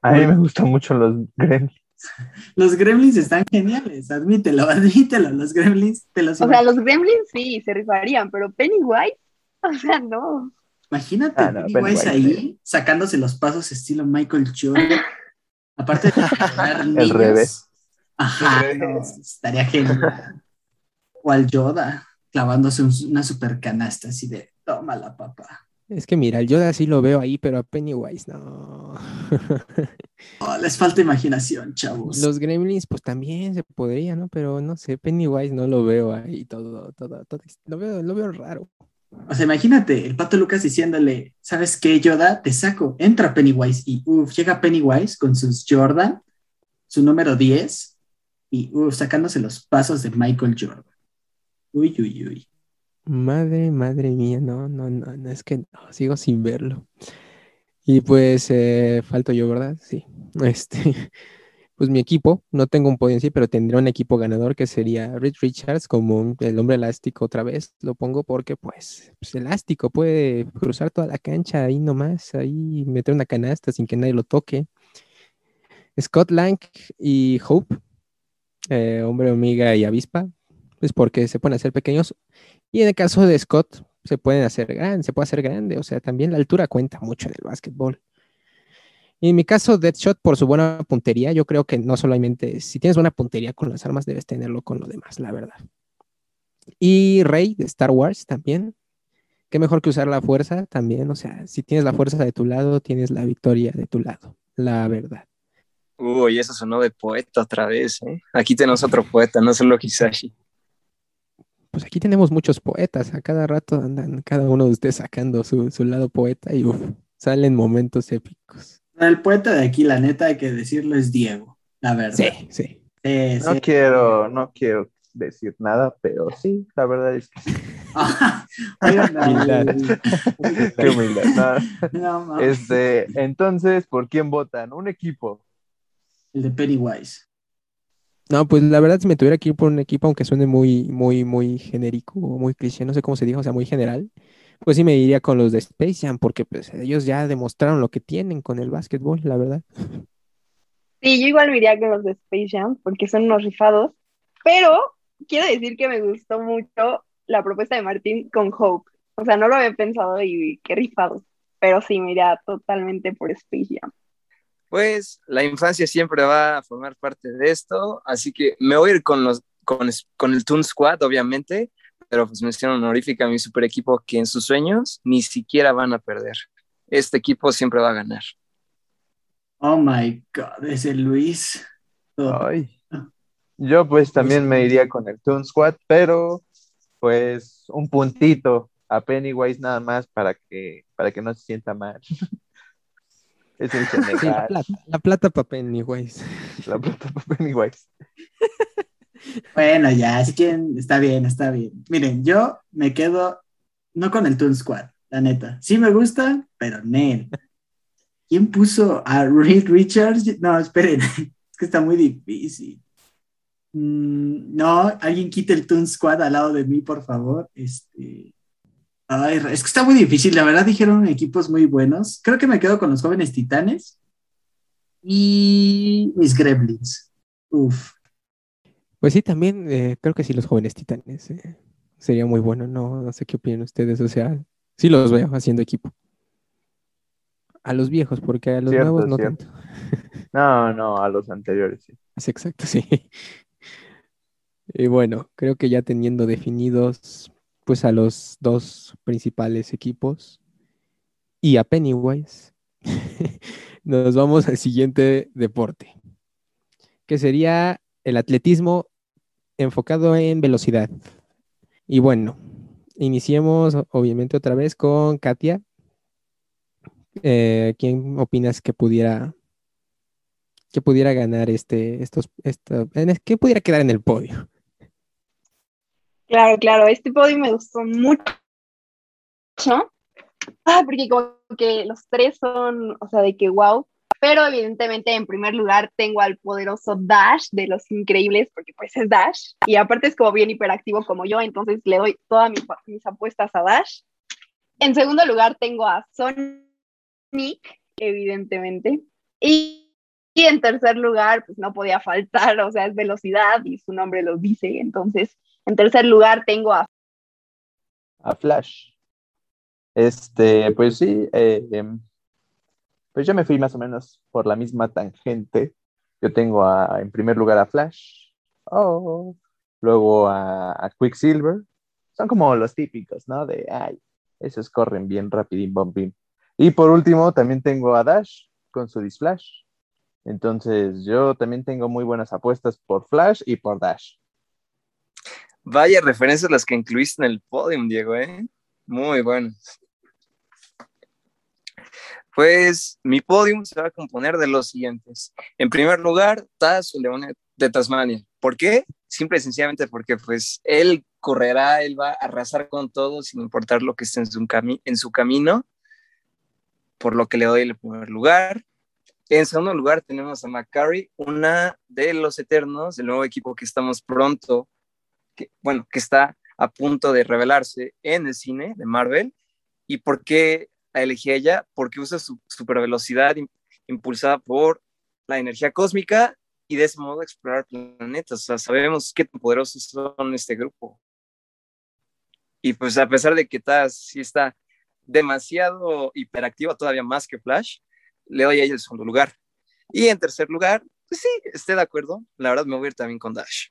A mí me gustan mucho los Gremlins. Los Gremlins están geniales, admítelo, admítelo. Los Gremlins te los O sea, los Gremlins sí se rifarían, pero Pennywise, o sea, no. Imagínate Ah, no, Pennywise Pennywise, ahí sacándose los pasos estilo Michael Jordan. Aparte de pegar El niños. revés. Ajá, El no, revés. estaría genial. O al Yoda clavándose un- una super canasta así de tómala, papá. Es que mira, el Yoda sí lo veo ahí, pero a Pennywise no. Oh, les falta imaginación, chavos. Los Gremlins, pues también se podría, ¿no? Pero no sé, Pennywise no lo veo ahí todo, todo, todo. Lo veo, lo veo raro. O sea, imagínate el pato Lucas diciéndole, ¿sabes qué, Yoda? Te saco. Entra Pennywise y uff, llega Pennywise con sus Jordan, su número 10, y uff, sacándose los pasos de Michael Jordan. Uy, uy, uy. Madre, madre mía, no, no, no, no, es que no, sigo sin verlo. Y pues eh, falto yo, ¿verdad? Sí. Este, pues mi equipo, no tengo un podio en sí, pero tendría un equipo ganador que sería Reed Richards como el hombre elástico otra vez. Lo pongo porque, pues, pues, elástico, puede cruzar toda la cancha ahí nomás, ahí meter una canasta sin que nadie lo toque. Scott Lang y Hope, eh, hombre hormiga y avispa, pues porque se pueden hacer pequeños. Y en el caso de Scott, se pueden hacer grandes, se puede hacer grande, o sea, también la altura cuenta mucho en el básquetbol. Y en mi caso, Deadshot, por su buena puntería, yo creo que no solamente, si tienes buena puntería con las armas, debes tenerlo con lo demás, la verdad. Y Rey de Star Wars también. Qué mejor que usar la fuerza también, o sea, si tienes la fuerza de tu lado, tienes la victoria de tu lado, la verdad. Uy, eso sonó de poeta otra vez, ¿eh? Aquí tenemos otro poeta, no solo Hisashi. Pues aquí tenemos muchos poetas, a cada rato andan cada uno de ustedes sacando su, su lado poeta y uf, salen momentos épicos. El poeta de aquí, la neta, hay que decirlo, es Diego, la verdad. Sí, sí. Sí, No sí. quiero, no quiero decir nada, pero sí, la verdad es que sí. Oigan. Qué humildad. no. no, mames. Este, entonces, ¿por quién votan? Un equipo. El de Pennywise. No, pues la verdad, si me tuviera que ir por un equipo, aunque suene muy, muy, muy genérico muy cliché, no sé cómo se dijo, o sea, muy general, pues sí me iría con los de Space Jam, porque pues ellos ya demostraron lo que tienen con el básquetbol, la verdad. Sí, yo igual me iría con los de Space Jam porque son unos rifados, pero quiero decir que me gustó mucho la propuesta de Martín con Hope. O sea, no lo había pensado y qué rifados, pero sí me iría totalmente por Space Jam. Pues la infancia siempre va a formar parte de esto, así que me voy a ir con, los, con, con el Toon Squad, obviamente, pero pues mención honorífica a mi super equipo que en sus sueños ni siquiera van a perder. Este equipo siempre va a ganar. Oh my God, ese Luis. Oh, Ay. Yo pues también me iría con el Toon Squad, pero pues un puntito a Pennywise nada más para que, para que no se sienta mal. es el Sí, la plata, la plata para Pennywise. la plata para Pennywise. Bueno, ya, si quieren, está bien, está bien. Miren, yo me quedo no con el Toon Squad, la neta. Sí me gusta, pero Nel. ¿Quién puso a Reed Richards? No, esperen, es que está muy difícil. Mm, no, alguien quite el Toon Squad al lado de mí, por favor. Este. Es que está muy difícil, la verdad dijeron equipos muy buenos. Creo que me quedo con los jóvenes titanes y mis gremlins. Uf. Pues sí, también eh, creo que sí, los jóvenes titanes. eh, sería muy bueno, no, no sé qué opinan ustedes, o sea, sí los veo haciendo equipo. A los viejos, porque a los Cierto, nuevos no cierto. tanto. No, no, a los anteriores, sí. Es exacto, sí. Y bueno, creo que ya teniendo definidos pues a los dos principales equipos y a Pennywise, nos vamos al siguiente deporte, que sería el atletismo enfocado en velocidad. Y bueno, iniciemos obviamente otra vez con Katia. Eh, ¿quién opinas que pudiera que pudiera ganar este, estos, esta, en es- que pudiera quedar en el podio? Claro, claro, este podio me gustó mucho. Ah, porque como que los tres son, o sea, de que wow. Pero evidentemente en primer lugar tengo al poderoso Dash de los increíbles, porque pues es Dash. Y aparte es como bien hiperactivo como yo, entonces le doy todas mis, apuestas a Dash. En segundo lugar tengo a Sonic, evidentemente. Y, y en tercer lugar, pues no podía faltar, o sea, es velocidad y su nombre lo dice. Entonces, en tercer lugar tengo a A Flash. Este, pues sí, eh, em, pues yo me fui más o menos por la misma tangente. Yo tengo a, en primer lugar a Flash, oh, luego a, Quicksilver. Son como los típicos, ¿no? De, ay, esos corren bien rapidín, bombín. Y por último, también tengo a Dash con su Disflash. Entonces, yo también tengo muy buenas apuestas por Flash y por Dash. Vaya referencias las que incluiste en el podium, Diego, ¿eh? Muy buenas. Pues mi podium se va a componer de los siguientes. En primer lugar, Taz, león de Tasmania. ¿Por qué? Simple y sencillamente porque pues él correrá, él va a arrasar con todo sin importar lo que esté en su, camino, por lo que le doy el primer lugar. En segundo lugar tenemos a McCurry, una de los Eternos, el nuevo equipo que estamos pronto, que, bueno, que está a punto de revelarse en el cine de Marvel. ¿Y por qué la elegí a ella? Porque usa su super velocidad impulsada por la energía cósmica y de ese modo explorar planetas. Sabemos qué tan poderosos son este grupo. Y pues a pesar de que Taz sí está demasiado hiperactiva, todavía más que Flash, le doy a ella el segundo lugar. Y en tercer lugar, pues sí, estoy de acuerdo. La verdad me voy a ir también con Dash.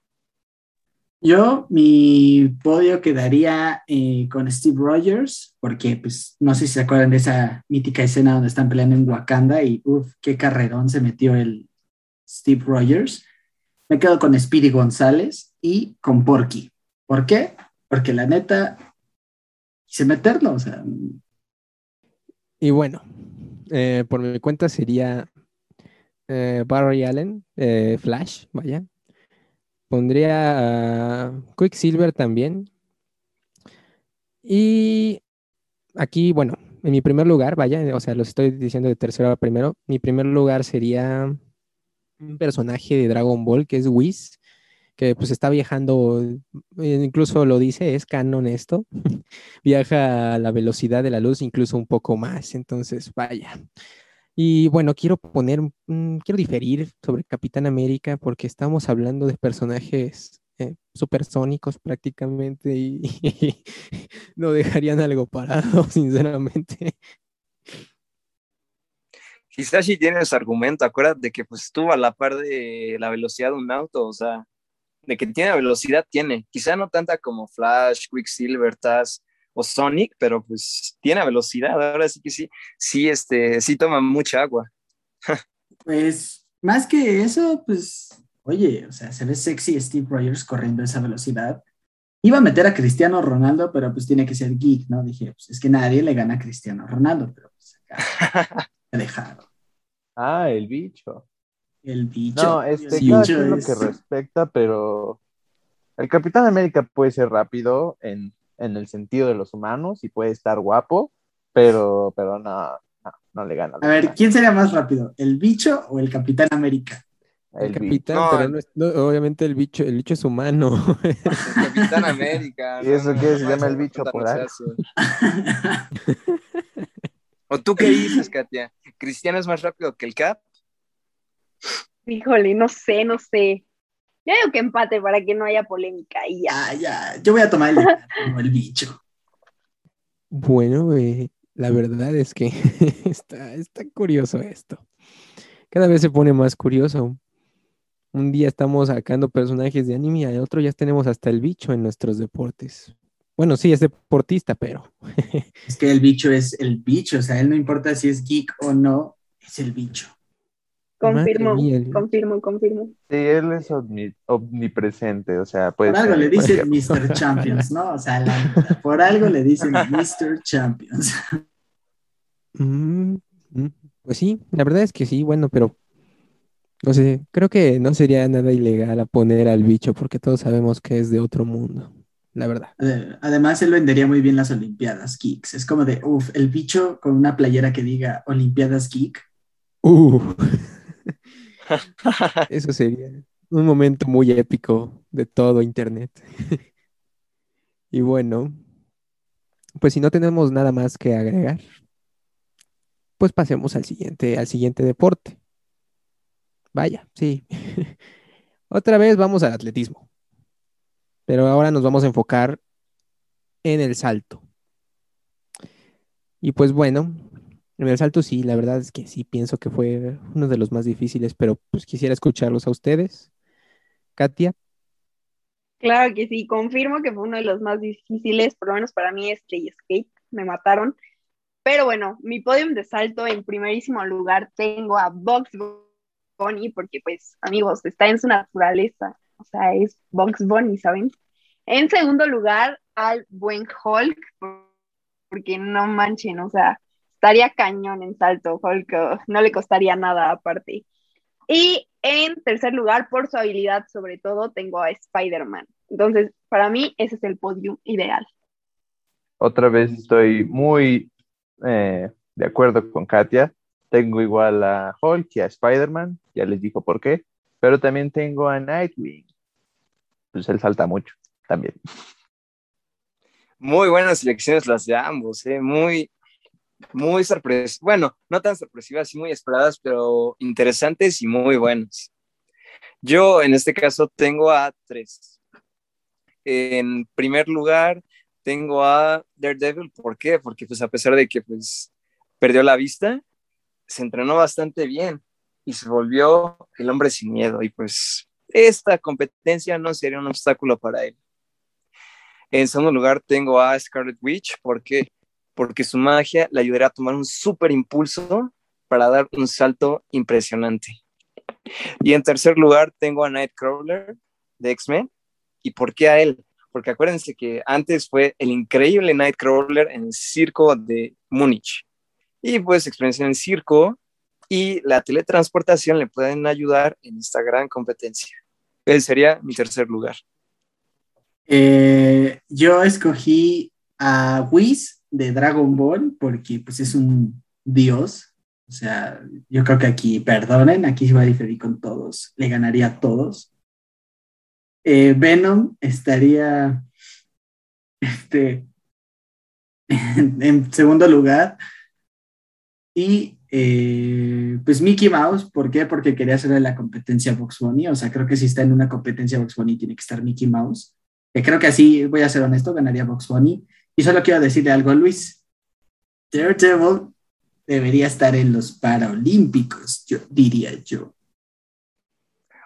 Yo, mi podio quedaría eh, con Steve Rogers, porque pues no sé si se acuerdan de esa mítica escena donde están peleando en Wakanda y uff, qué carrerón se metió el Steve Rogers. Me quedo con Speedy González y con Porky. ¿Por qué? Porque la neta quise meterlo, o sea. Y bueno, eh, por mi cuenta sería eh, Barry Allen, Flash, vaya. Pondría a Quicksilver también. Y aquí, bueno, en mi primer lugar, vaya, o sea, los estoy diciendo de tercero a primero. Mi primer lugar sería un personaje de Dragon Ball que es Whis, que pues está viajando, eh, incluso lo dice, es canon esto, viaja a la velocidad de la luz, incluso un poco más, entonces vaya. Y bueno, quiero poner, quiero diferir sobre Capitán América porque estamos hablando de personajes eh, supersónicos prácticamente y, no dejarían algo parado, sinceramente. Quizás si tienes argumento, acuérdate que pues estuvo a la par de la velocidad de un auto, o sea, de que tiene velocidad, tiene. Quizá no tanta como Flash, Quicksilver, Taz o Sonic, pero pues tiene velocidad. Ahora sí que sí, sí, este, sí toma mucha agua. pues más que eso, pues, oye, o sea, se ve sexy Steve Rogers corriendo a esa velocidad. Iba a meter a Cristiano Ronaldo, pero pues tiene que ser geek, ¿no? Dije, pues es que nadie le gana a Cristiano Ronaldo, pero pues acá dejaron. Ah, el bicho. El bicho. No, este, es lo que respecta, pero el Capitán América puede ser rápido en, el sentido de los humanos y puede estar guapo, pero, pero no, no, le gana. A ver, ¿quién sería más rápido, el bicho o el Capitán América? El, capitán, pero obviamente el bicho, el bicho es humano. El Capitán América. ¿Y eso qué se llama el bicho por ahí? ¿O tú qué dices, Katia? ¿Cristiano es más rápido que el Cap? Híjole, no sé, no sé. Yo digo que empate para que no haya polémica y ya. Ya, Yo voy a tomar el, el bicho. Bueno, eh, la verdad es que está, está curioso esto. Cada vez se pone más curioso. Un día estamos sacando personajes de anime y al otro ya tenemos hasta el bicho en nuestros deportes. Bueno, sí, es deportista, pero. es que el bicho es el bicho, o sea, él no importa si es geek o no, es el bicho. Confirmo, confirmo, confirmo. Sí, él es omnipresente, o sea, pues. Por algo le dicen Mr. Champions, ¿no? O sea, por algo le dicen Mr. Champions. Mm, mm, pues sí, la verdad es que sí, bueno, pero no sé, creo que no sería nada ilegal a poner al bicho porque todos sabemos que es de otro mundo, la verdad. Además, él vendería muy bien las Olimpiadas Geeks. Es como de, uff, el bicho con una playera que diga Olimpiadas Geek. Uh. Eso sería un momento muy épico de todo Internet. y bueno, pues si no tenemos nada más que agregar, pues pasemos al siguiente, al siguiente deporte. Vaya, sí. Otra vez vamos al atletismo. Pero ahora nos vamos a enfocar en el salto. Y pues bueno, en el salto sí, la verdad es que sí pienso que fue uno de los más difíciles, pero pues quisiera escucharlos a ustedes. Katia. Claro que sí, confirmo que fue uno de los más difíciles, por lo menos para mí es Skate, me mataron. Pero bueno, mi podium de salto en primerísimo lugar tengo a Box Bunny, porque pues amigos, está en su naturaleza, o sea, es Box Bunny, ¿saben? En segundo lugar, al buen Hulk, porque no manchen, o sea, estaría cañón en salto, Hulk no le costaría nada aparte. Y en tercer lugar, por su habilidad sobre todo, tengo a Spider-Man. Entonces, para mí, ese es el podio ideal. Otra vez estoy muy eh, de acuerdo con Katia. Tengo igual a Hulk y a Spider-Man, ya les dijo por qué, pero también tengo a Nightwing. Pues él salta mucho también. Muy buenas selecciones las de ambos, ¿eh? muy, muy sorpresivas, bueno, no tan sorpresivas y muy esperadas, pero interesantes y muy buenas. Yo en este caso tengo a tres. En primer lugar, tengo a Daredevil. ¿Por qué? Porque pues a pesar de que pues perdió la vista, se entrenó bastante bien y se volvió el hombre sin miedo. Y pues esta competencia no sería un obstáculo para él. En segundo lugar, tengo a Scarlet Witch. ¿Por qué? Porque su magia le ayudará a tomar un súper impulso para dar un salto impresionante. Y en tercer lugar tengo a Nightcrawler de X-Men. ¿Y por qué a él? Porque acuérdense que antes fue el increíble Nightcrawler en el circo de Múnich. Y pues experiencia en el circo y la teletransportación le pueden ayudar en esta gran competencia. Él sería mi tercer lugar. Eh, yo escogí a Whis de Dragon Ball, porque pues es un dios. O sea, yo creo que aquí, perdonen, aquí se va a diferir con todos. Le ganaría a todos. Eh, Venom estaría este, en, segundo lugar. Y eh, pues Mickey Mouse, ¿por qué? Porque quería hacerle la competencia a Box Bunny. O sea, creo que si está en una competencia Box Bunny tiene que estar Mickey Mouse. Que creo que así, voy a ser honesto, ganaría Box Bunny. Y solo quiero decirle algo a Luis. Daredevil debería estar en los Paralímpicos, yo diría yo.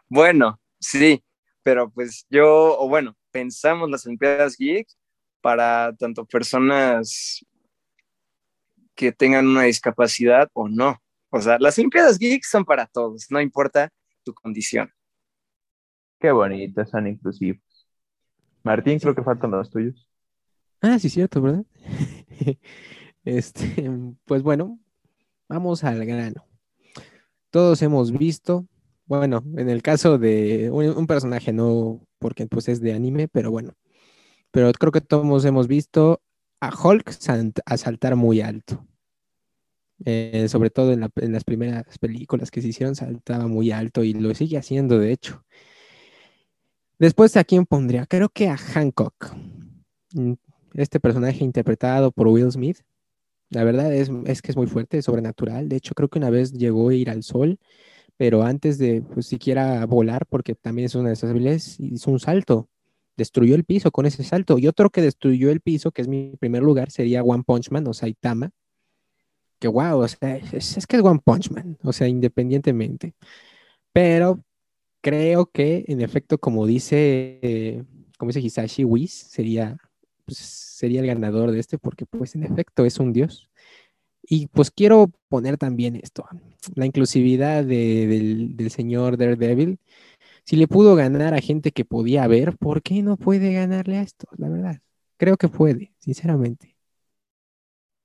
Bueno, sí, pero pues yo, o bueno, pensamos las Olimpiadas Geek para tanto personas que tengan una discapacidad o no. O sea, las Olimpiadas Geek son para todos, no importa tu condición. Qué bonitas, son inclusivos. Martín, creo que faltan los tuyos. Ah, sí, cierto, ¿verdad? este, pues bueno, vamos al grano. Todos hemos visto, bueno, en el caso de un, personaje, no porque pues es de anime, pero bueno, pero creo que todos hemos visto a Hulk a saltar muy alto. Eh, sobre todo en, en, las primeras películas que se hicieron, saltaba muy alto y lo sigue haciendo, de hecho. Después, ¿a quién pondría? Creo que a Hancock. Este personaje interpretado por Will Smith. La verdad es, que es muy fuerte, es sobrenatural. De hecho, creo que una vez llegó a ir al sol, pero antes de pues, siquiera volar, porque también es una de esas habilidades, hizo un salto. Destruyó el piso con ese salto. Y otro que destruyó el piso, que es mi primer lugar, sería One Punch Man o Saitama. Que wow, o sea, es, que es One Punch Man, o sea, independientemente. Pero creo que, en efecto, como dice, como dice Hisashi Whis, sería pues, sería el ganador de este porque pues en efecto es un dios. Y pues quiero poner también esto, la inclusividad del, del, señor Daredevil. Si le pudo ganar a gente que podía ver, ¿por qué no puede ganarle a esto? La verdad, creo que puede, sinceramente.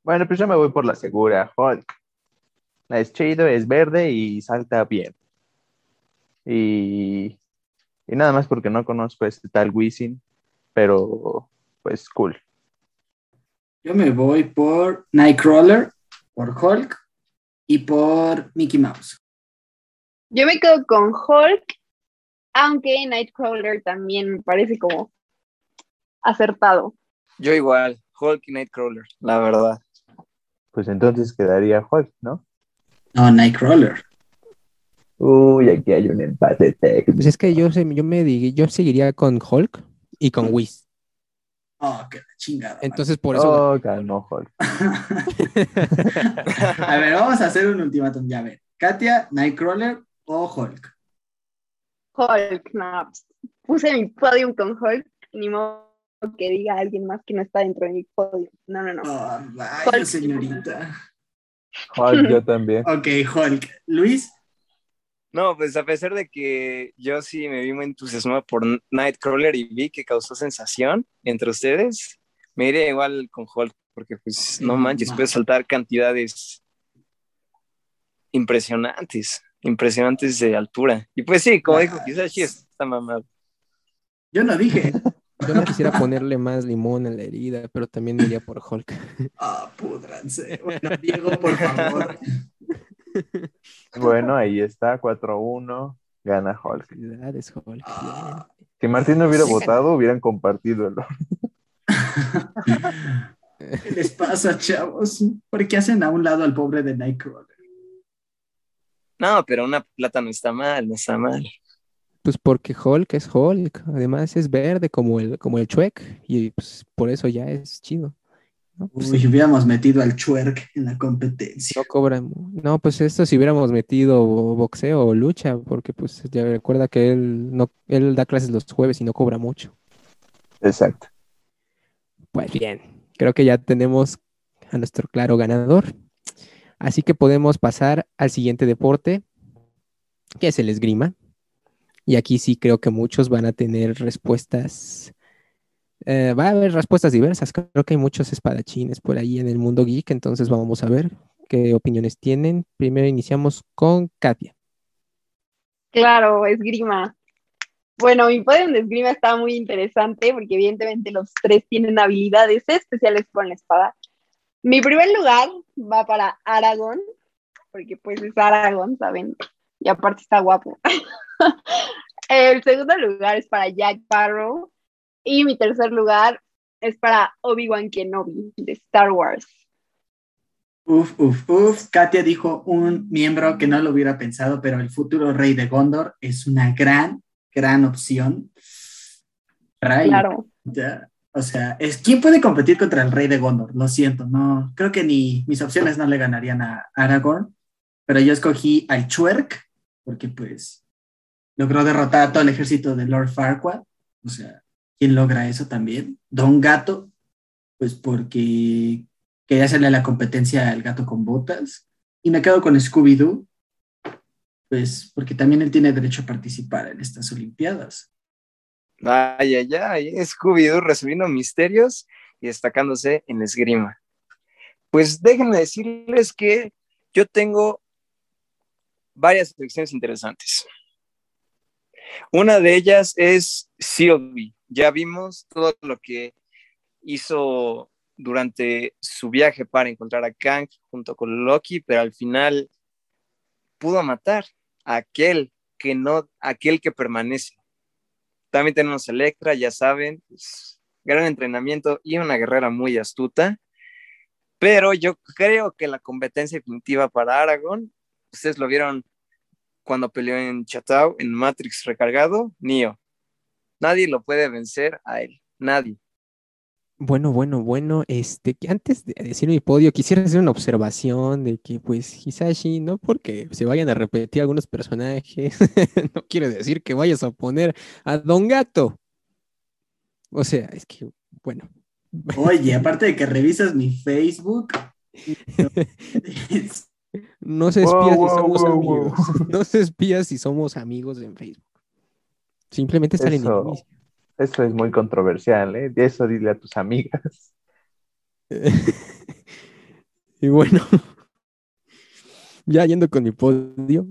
Bueno, pues yo me voy por la segura, Hulk. Es chido, es verde y salta bien. Y, y nada más porque no conozco a este tal Wisin, pero pues cool. Yo me voy por Nightcrawler, por Hulk y por Mickey Mouse. Yo me quedo con Hulk, aunque Nightcrawler también me parece como acertado. Yo igual, Hulk y Nightcrawler, la verdad. Pues entonces quedaría Hulk, ¿no? No, Nightcrawler. Uy, aquí hay un empate técnico. Pues es que yo, yo me yo seguiría con Hulk y con Whis. Oh, qué chingada. Entonces, por eso. Oh, calmo, Hulk. a ver, vamos a hacer un ultimátum. Ya, a ver. Katia, Nightcrawler o Hulk. Hulk, no. Puse mi podium con Hulk, ni modo que diga alguien más que no está dentro de mi podium. No, no, no. Oh, vaya, señorita. Hulk, yo también. ok, Hulk. Luis. No, pues a pesar de que yo sí me vi muy entusiasmado por Nightcrawler y vi que causó sensación entre ustedes, me iría igual con Hulk, porque pues no manches, puede saltar cantidades impresionantes, impresionantes de altura. Y pues sí, como dijo, quizás sí está mamado. Yo no dije. Yo no quisiera ponerle más limón en la herida, pero también iría por Hulk. Ah, pudranse. Bueno, Diego, por favor. Bueno, ahí está, 4-1, gana Hulk. Felicidades, Hulk. Si Martín no hubiera votado, hubieran compartido el ¿Qué les pasa, chavos? ¿Por qué hacen a un lado al pobre de Nightcrawler? No, pero una plata no está mal, no está mal. Pues porque Hulk es Hulk, además es verde como el, como el Chuek, y pues por eso ya es chido. ¿No? Pues Uy, hubiéramos metido al Chuerk en la competencia. No cobra. No, pues esto si hubiéramos metido boxeo o lucha, porque pues ya recuerda que él no, él da clases los jueves y no cobra mucho. Exacto. Pues bien, creo que ya tenemos a nuestro claro ganador. Así que podemos pasar al siguiente deporte, que es el esgrima. Y aquí sí creo que muchos van a tener respuestas eh, va a haber respuestas diversas. Creo que hay muchos espadachines por ahí en el mundo geek, entonces vamos a ver qué opiniones tienen. Primero iniciamos con Katia. Claro, esgrima. Bueno, mi podio de esgrima está muy interesante porque evidentemente los tres tienen habilidades especiales con la espada. Mi primer lugar va para Aragón, porque pues es Aragón, ¿saben? Y aparte está guapo. El segundo lugar es para Jack Barrow y mi tercer lugar es para Obi-Wan Kenobi de Star Wars. Uf, uf, uf. Katia dijo un miembro que no lo hubiera pensado, pero el futuro rey de Gondor es una gran, gran opción. Claro. o sea, es, ¿quién puede competir contra el rey de Gondor? Lo siento, no. Creo que ni mis opciones no le ganarían a Aragorn, pero yo escogí al Chuerk, porque pues logró derrotar a todo el ejército de Lord Farquaad. O sea, ¿quién logra eso también? Don Gato, pues porque quería hacerle la competencia al gato con botas. Y me quedo con Scooby-Doo, pues porque también él tiene derecho a participar en estas Olimpiadas. Ay, ay, ay, Scooby-Doo resolviendo misterios y destacándose en esgrima. Pues déjenme decirles que yo tengo varias selecciones interesantes. Una de ellas es Sylvie. Ya vimos todo lo que hizo durante su viaje para encontrar a Kang junto con Loki, pero al final pudo matar a aquel que no, aquel que permanece. También tenemos a Electra, ya saben, gran entrenamiento y una guerrera muy astuta. Pero yo creo que la competencia definitiva para Aragorn, ustedes lo vieron cuando peleó en Chatao, en Matrix recargado, Neo. Nadie lo puede vencer a él, nadie. Bueno, bueno, bueno, este, antes de decir mi podio, quisiera hacer una observación de que, pues, Hisashi, no porque se vayan a repetir algunos personajes, no quiere decir que vayas a poner a Don Gato. O sea, es que, bueno. Oye, aparte de que revisas mi Facebook. no se espía si somos amigos. No se espía si somos amigos en Facebook. Simplemente en inicio. Eso es muy controversial, ¿eh? De eso dile a tus amigas. y bueno, ya yendo con mi podio,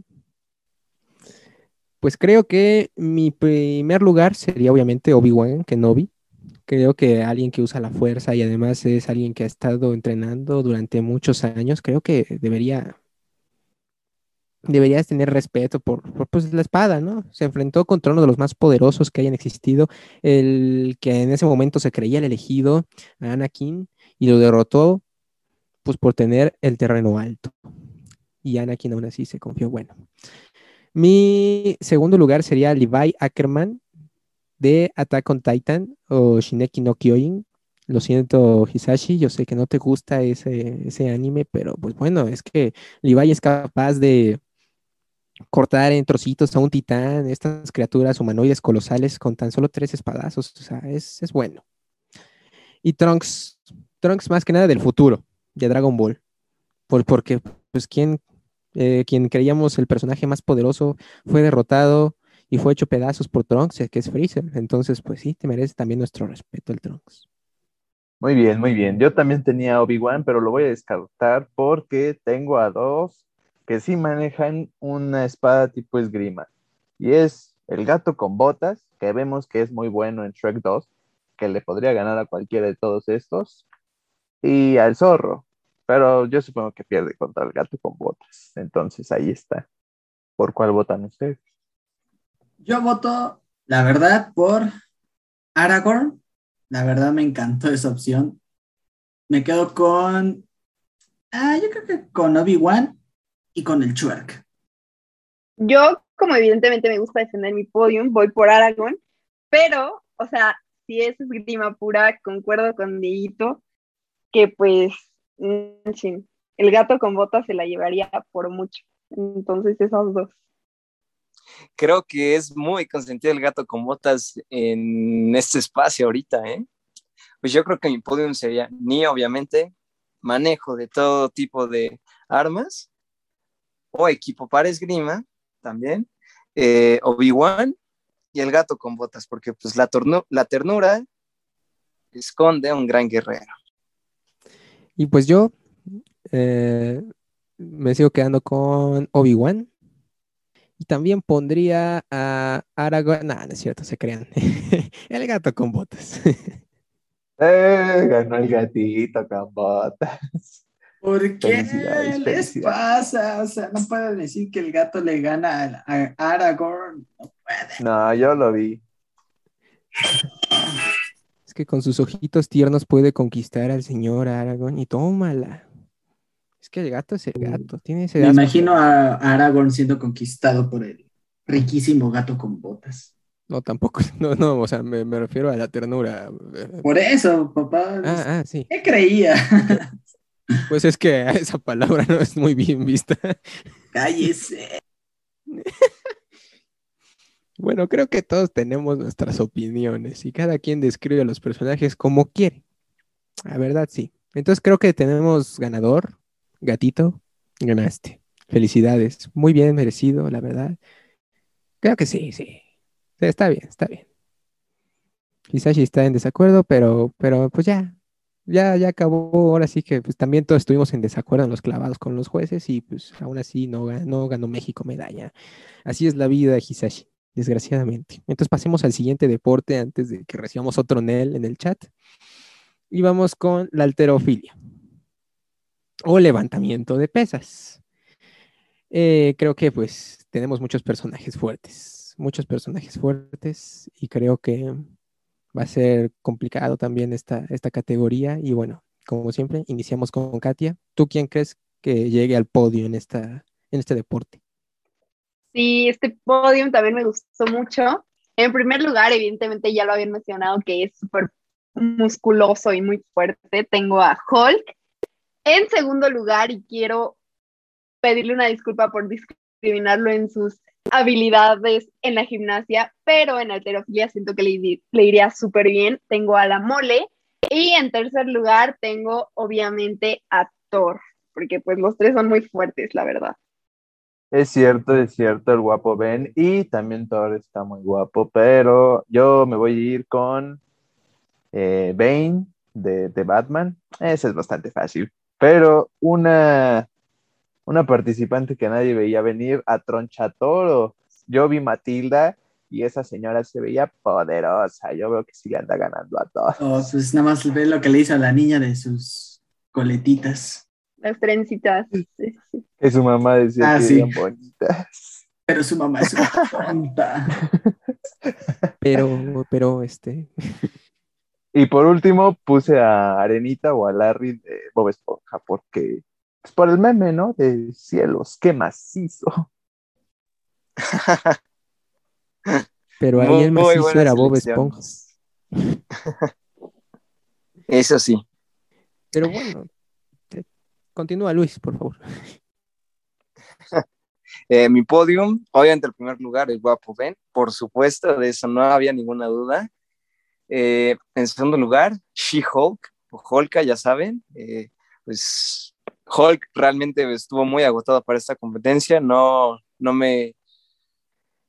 pues creo que mi primer lugar sería obviamente Obi-Wan Kenobi. Creo que alguien que usa la fuerza y además es alguien que ha estado entrenando durante muchos años, creo que debería deberías tener respeto por, pues, la espada, ¿no? Se enfrentó contra uno de los más poderosos que hayan existido, el que en ese momento se creía el elegido, Anakin, y lo derrotó pues por tener el terreno alto. Y Anakin aún así se confió. Bueno, mi segundo lugar sería Levi Ackerman de Attack on Titan o Shineki no Kyojin. Lo siento, Hisashi, yo sé que no te gusta ese, ese anime, pero pues bueno, es que Levi es capaz de cortar en trocitos a un titán, estas criaturas humanoides colosales con tan solo tres espadazos, o sea, es, bueno. Y Trunks, Trunks más que nada del futuro, de Dragon Ball, por, porque pues quien, eh, quien creíamos el personaje más poderoso fue derrotado y fue hecho pedazos por Trunks, que es Freezer, entonces pues sí, te merece también nuestro respeto el Trunks. Muy bien, muy bien. Yo también tenía Obi-Wan, pero lo voy a descartar porque tengo a dos que sí manejan una espada tipo esgrima. Y es el gato con botas, que vemos que es muy bueno en Shrek 2, que le podría ganar a cualquiera de todos estos. Y al zorro, pero yo supongo que pierde contra el gato con botas. Entonces ahí está. ¿Por cuál votan ustedes? Yo voto, la verdad, por Aragorn. La verdad me encantó esa opción. Me quedo con. Ah, yo creo que con Obi-Wan y con el Chuerk. Yo, como evidentemente me gusta defender mi podium, voy por Aragón, pero, o sea, si es esgrima pura, concuerdo con Dieguito, que pues, el gato con botas se la llevaría por mucho. Entonces, esos dos. Creo que es muy consentido el gato con botas en este espacio ahorita, ¿eh? Pues yo creo que mi podium sería ni obviamente, manejo de todo tipo de armas o equipo para esgrima también, eh, Obi-Wan y el gato con botas, porque pues la, la ternura esconde a un gran guerrero. Y pues yo eh, me sigo quedando con Obi-Wan. Y también pondría a Aragorn. No, no es cierto, se crean. el gato con botas. Eh, ganó el gatito con botas. ¿Por qué Felicidades, les felicidades. pasa? O sea, no pueden decir que el gato le gana a, Aragorn. No puede. No, yo lo vi. Es que con sus ojitos tiernos puede conquistar al señor Aragorn y tómala. Es que el gato es el gato, tiene ese Me imagino a Aragorn siendo conquistado por el riquísimo gato con botas. No, tampoco, no, no, o sea, me, me refiero a la ternura. Por eso, papá. Ah, ah, sí. ¿Qué creía? Pues es que esa palabra no es muy bien vista. Cállese. Bueno, creo que todos tenemos nuestras opiniones y cada quien describe a los personajes como quiere. La verdad, sí. Entonces creo que tenemos ganador. Gatito, ganaste. Felicidades. Muy bien merecido, la verdad. Creo que sí, sí. Está bien, está bien. Hisashi está en desacuerdo, pero, pero pues ya, ya, ya acabó. Ahora sí que pues también todos estuvimos en desacuerdo en los clavados con los jueces y pues aún así no, ga- no ganó México medalla. Así es la vida, Hisashi, desgraciadamente. Entonces pasemos al siguiente deporte antes de que recibamos otro Nel en el chat. Y vamos con la alterofilia o levantamiento de pesas. Eh, creo que pues tenemos muchos personajes fuertes, muchos personajes fuertes y creo que va a ser complicado también esta, esta categoría. Y bueno, como siempre, iniciamos con Katia. ¿Tú quién crees que llegue al podio en, esta, en este deporte? Sí, este podium también me gustó mucho. En primer lugar, evidentemente ya lo habían mencionado que es súper musculoso y muy fuerte. Tengo a Hulk. En segundo lugar, y quiero pedirle una disculpa por discriminarlo en sus habilidades en la gimnasia, pero en alterofilia siento que le, le iría súper bien. Tengo a la mole. Y en tercer lugar, tengo obviamente a Thor, porque pues los tres son muy fuertes, la verdad. Es cierto, es cierto, el guapo Ben. Y también Thor está muy guapo, pero yo me voy a ir con eh, Bane de, de Batman. Ese es bastante fácil. Pero una, una participante que nadie veía venir, a Tronchatoro. Yo vi Matilda y esa señora se veía poderosa. Yo veo que sí le anda ganando a todos. Oh, pues nada más ve lo que le hizo a la niña de sus coletitas. Las trencitas. Que su mamá decía Ah, que sí. eran bonitas. Pero su mamá es una tonta. Pero, pero, este, Y por último puse a Arenita o a Larry de Bob Esponja, porque pues por el meme, ¿no? De cielos, qué macizo. pero ahí Muy- el macizo era Bob. Esponja. Eso sí. Pero bueno, te- continúa Luis, por favor. Eh, mi podium, obviamente el primer lugar, el guapo Ben, por supuesto, de eso no había ninguna duda. Eh, en segundo lugar, She-Hulk, o Hulka, ya saben. Eh, pues Hulk realmente estuvo muy agotado para esta competencia, no, no, me,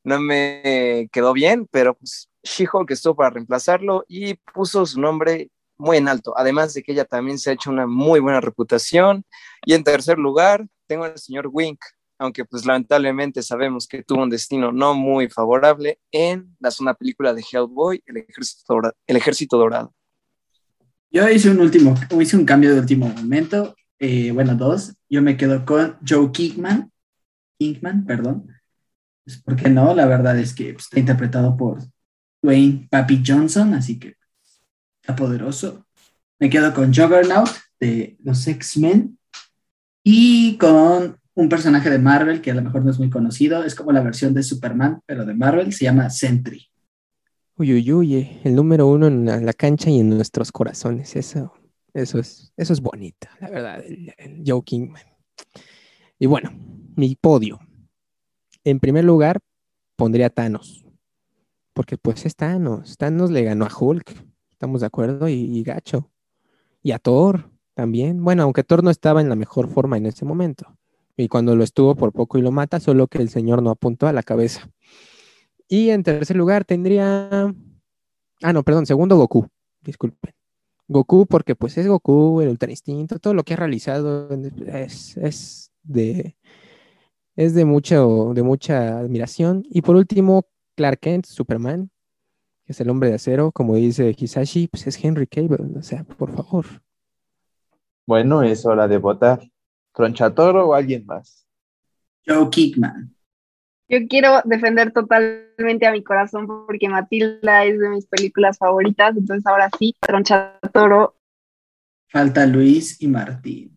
no me quedó bien, pero pues She-Hulk estuvo para reemplazarlo y puso su nombre muy en alto, además de que ella también se ha hecho una muy buena reputación. Y en tercer lugar, tengo al señor Wink, aunque pues lamentablemente sabemos que tuvo un destino no muy favorable en la segunda película de Hellboy, El Ejército. El Ejército Dorado. Yo hice un último, hice un cambio de último momento. Eh, bueno, dos. Yo me quedo con Joe Kingman. Kingman, perdón. Pues, ¿Por qué no? La verdad es que pues, está interpretado por Dwayne Papi Johnson, así que está poderoso. Me quedo con Juggernaut de los X-Men y con un personaje de Marvel que a lo mejor no es muy conocido. Es como la versión de Superman, pero de Marvel. Se llama Sentry. Uy, uy, uy, eh, el número uno en la, la cancha y en nuestros corazones. Eso, eso es, eso es bonito, la verdad, el, el Joe Kingman. Y bueno, mi podio. En primer lugar, pondría a Thanos. Porque pues es Thanos. Thanos le ganó a Hulk. Estamos de acuerdo. Y, y gacho. Y a Thor también. Bueno, aunque Thor no estaba en la mejor forma en ese momento. Y cuando lo estuvo por poco y lo mata, solo que el señor no apuntó a la cabeza. Y en tercer lugar tendría. Ah, no, perdón, segundo Goku. Disculpen. Goku, porque pues es Goku, el Ultra Instinto, todo lo que ha realizado es, es de. es de, mucho, de mucha admiración. Y por último, Clark Kent, Superman, que es el hombre de acero, como dice Hisashi, pues es Henry Cable, o sea, por favor. Bueno, es hora de votar. ¿Tronchatoro o alguien más? Joe Kickman. Yo quiero defender totalmente a mi corazón porque Matilda es de mis películas favoritas, entonces ahora sí, Tronchatoro. Falta Luis y Martín.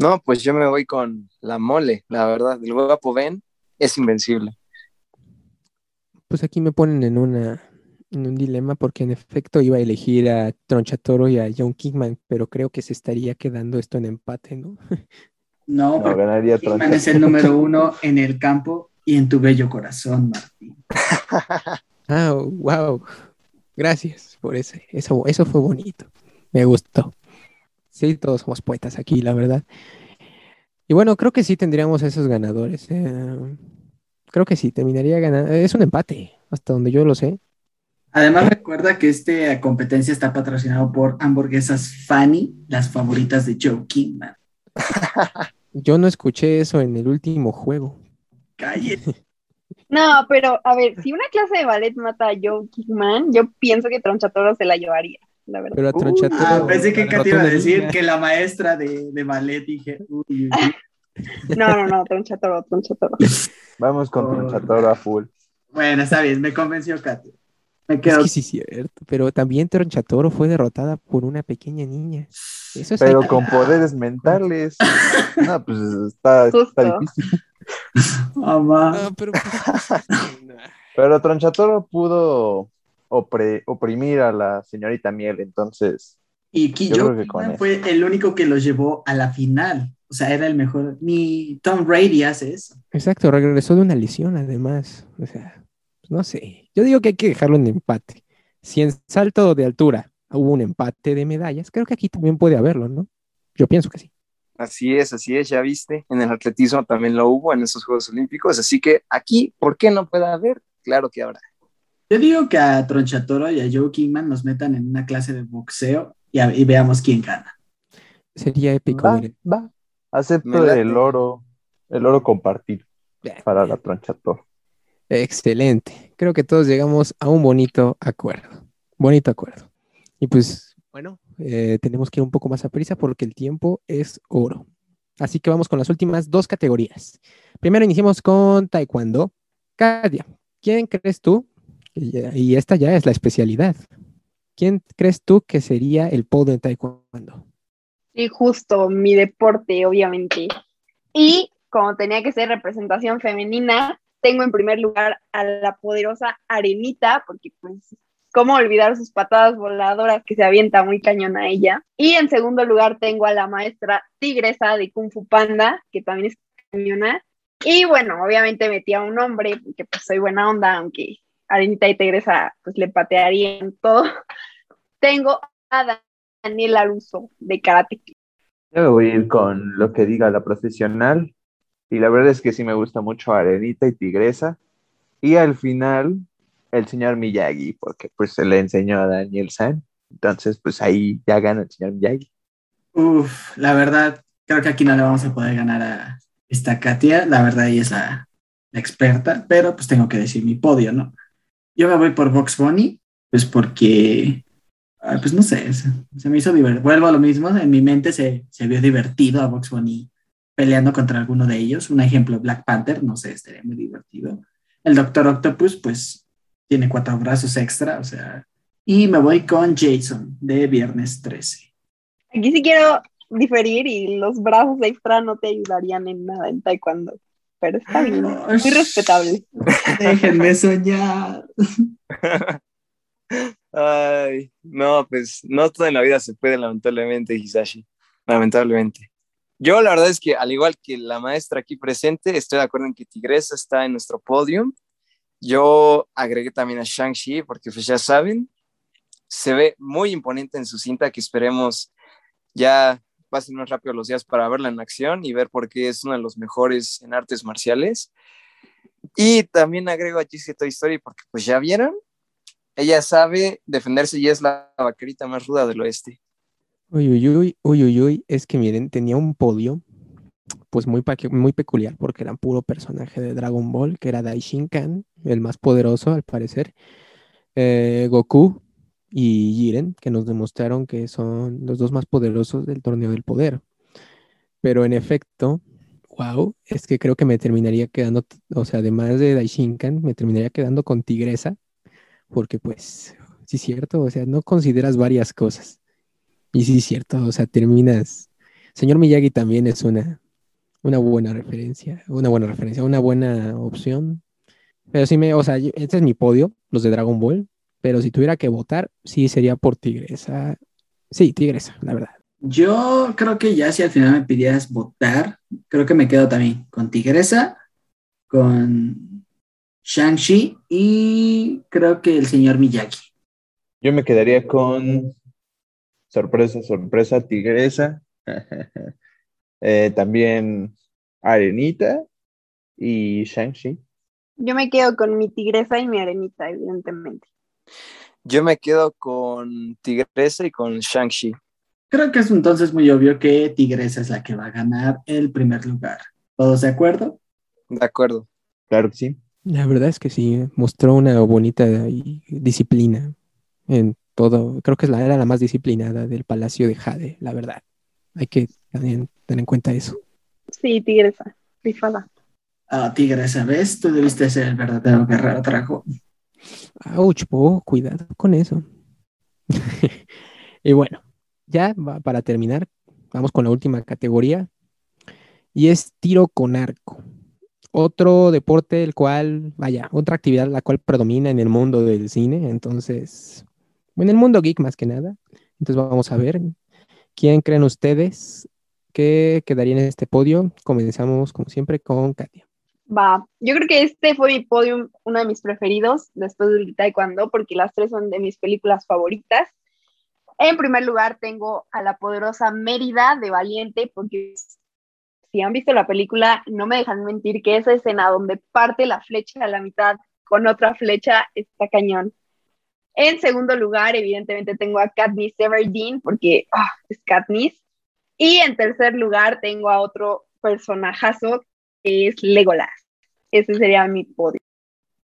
No, pues yo me voy con la mole, la verdad. El guapo Ben es invencible. Pues aquí me ponen en una en un dilema porque en efecto iba a elegir a Tronchatoro y a John Kickman, pero creo que se estaría quedando esto en empate, ¿no? No, No, ganaría Kickman es el número uno en el campo y en tu bello corazón, Martín. Ah, wow. Gracias por ese. Eso, eso fue bonito. Me gustó. Sí, todos somos poetas aquí, la verdad. Y bueno, creo que sí tendríamos esos ganadores. eh, creo que sí, terminaría ganando. Es un empate, hasta donde yo lo sé. Además, recuerda que esta competencia está patrocinado por hamburguesas Fanny, las favoritas de Joe Kickman. Yo no escuché eso en el último juego. Calle. No, pero a ver, si una clase de ballet mata a Joe Kickman, yo pienso que Tronchatoro se la llevaría, la verdad. Pero a Tronchatoro. Ah, pensé que Katy iba a decir que la maestra de, de ballet dije, uy, uy, uy. No, no, no, Tronchatoro, Tronchatoro. Vamos con Oh. Tronchatoro a full. Bueno, está bien, me convenció Katy. Me Es que sí es cierto, pero también Tronchatoro fue derrotada por una pequeña niña. Eso es Pero con poderes mentales. No, pues está, está difícil. Mamá. Pero pues. Pero Tronchatoro pudo opre- oprimir a la señorita Miel, entonces. Y Ki- Yo Joe creo que con Kickman eso. fue el único que los llevó a la final. O sea, era el mejor. Ni Tom Brady hace eso. Exacto, regresó de una lesión además. O sea, pues, no sé. Yo digo que hay que dejarlo en empate. Si en salto de altura hubo un empate de medallas, creo que aquí también puede haberlo, ¿no? Yo pienso que sí. Así es, así es, ya viste. En el atletismo también lo hubo en esos Juegos Olímpicos, así que aquí, ¿por qué no puede haber? Claro que habrá. Yo digo que a Tronchatoro y a Joe Kickman nos metan en una clase de boxeo y, a- y veamos quién gana. Sería épico Va, va. Acepto el oro, el oro compartido para la Tronchatoro. Excelente. Creo que todos llegamos a un bonito acuerdo. Bonito acuerdo. Y pues, bueno, eh, tenemos que ir un poco más a prisa porque el tiempo es oro. Así que vamos con las últimas dos categorías. Primero iniciamos con Taekwondo. Katia, ¿quién crees tú? Y esta ya es la especialidad. ¿Quién crees tú que sería el polo en Taekwondo? Y justo mi deporte, obviamente. Y como tenía que ser representación femenina, tengo en primer lugar a la poderosa Arenita, porque pues, ¿cómo olvidar sus patadas voladoras que se avienta muy cañón a ella? Y en segundo lugar tengo a la maestra Tigresa de Kung Fu Panda, que también es cañona. Y bueno, obviamente metí a un hombre, porque pues soy buena onda, aunque Arenita y Tigresa pues le patearían todo. Tengo a Daniel Aruso de Karate. Yo me voy a ir con lo que diga la profesional. Y la verdad es que sí me gusta mucho Arenita y Tigresa. Y al final, el señor Miyagi, porque pues se le enseñó a Daniel San. Entonces, pues ahí ya gana el señor Miyagi. Uf, la verdad, creo que aquí no le vamos a poder ganar a esta Katia. La verdad, ella es la, experta, pero pues tengo que decir mi podio, ¿no? Yo me voy por Box Bunny, pues porque, pues no sé, se, me hizo divertido. Vuelvo a lo mismo, en mi mente se, se vio divertido a Box Bunny peleando contra alguno de ellos. Un ejemplo, Black Panther, no sé, estaría muy divertido. El Doctor Octopus, pues tiene cuatro brazos extra, o sea. Y me voy con Jason de Viernes 13. Aquí sí quiero diferir y los brazos extra no te ayudarían en nada en taekwondo, pero está bien, muy respetable. Déjenme soñar. Ay, no, pues no todo en la vida se puede, lamentablemente, Hisashi. Lamentablemente. Yo la verdad es que, al igual que la maestra aquí presente, estoy de acuerdo en que Tigresa está en nuestro podium. Yo agregué también a Shang-Chi, porque pues ya saben, se ve muy imponente en su cinta, que esperemos ya pasen más rápido los días para verla en acción y ver por qué es uno de los mejores en artes marciales. Y también agrego a Giselle Toy Story, porque pues ya vieron, ella sabe defenderse y es la vaquerita más ruda del oeste. Uy, uy, uy, uy, uy. Es que miren, tenía un podio, pues muy, muy peculiar porque eran puro personaje de Dragon Ball, que era Daishinkan, el más poderoso al parecer, eh, Goku y Jiren, que nos demostraron que son los dos más poderosos del torneo del poder. Pero en efecto, wow, es que creo que me terminaría quedando, o sea, además de Daishinkan, me terminaría quedando con Tigresa, porque pues, sí es cierto, o sea, no consideras varias cosas. Y sí es cierto, o sea, terminas... Señor Miyagi también es una, una buena referencia, una buena referencia, una buena opción. Pero sí me, o sea, este es mi podio, los de Dragon Ball, pero si tuviera que votar, sí sería por Tigresa. Sí, Tigresa, la verdad. Yo creo que ya si al final me pidieras votar, creo que me quedo también con Tigresa, con Shang-Chi y creo que el señor Miyagi. Yo me quedaría con sorpresa, sorpresa, Tigresa. Eh, también Arenita y Shang-Chi. Yo me quedo con mi tigresa y mi arenita, evidentemente. Yo me quedo con Tigresa y con Shang-Chi. Creo que es entonces muy obvio que Tigresa es la que va a ganar el primer lugar. ¿Todos de acuerdo? De acuerdo. Claro que sí. La verdad es que sí, mostró una bonita disciplina en todo. Creo que era la más disciplinada del Palacio de Jade, la verdad. Hay que también tener en cuenta eso. Sí, tigresa, rifada. Ah, tigresa, ¿ves? Tú debiste ser el verdadero guerrero trajo. Ouch, cuidado con eso. y bueno, ya para terminar, vamos con la última categoría. Y es tiro con arco. Otro deporte, el cual, vaya, otra actividad la cual predomina en el mundo del cine. Entonces, en el mundo geek más que nada. Entonces vamos a ver quién creen ustedes que quedaría en este podio. Comenzamos, como siempre, con Katia. Va, yo creo que este fue mi podio, uno de mis preferidos después del taekwondo, porque las tres son de mis películas favoritas. En primer lugar, tengo a la poderosa Mérida de Valiente, porque si han visto la película, no me dejan mentir que esa escena donde parte la flecha a la mitad con otra flecha está cañón. En segundo lugar, evidentemente tengo a Katniss Everdeen, porque ah, es Katniss. Y en tercer lugar, tengo a otro personajazo que es Legolas. Ese sería mi podio.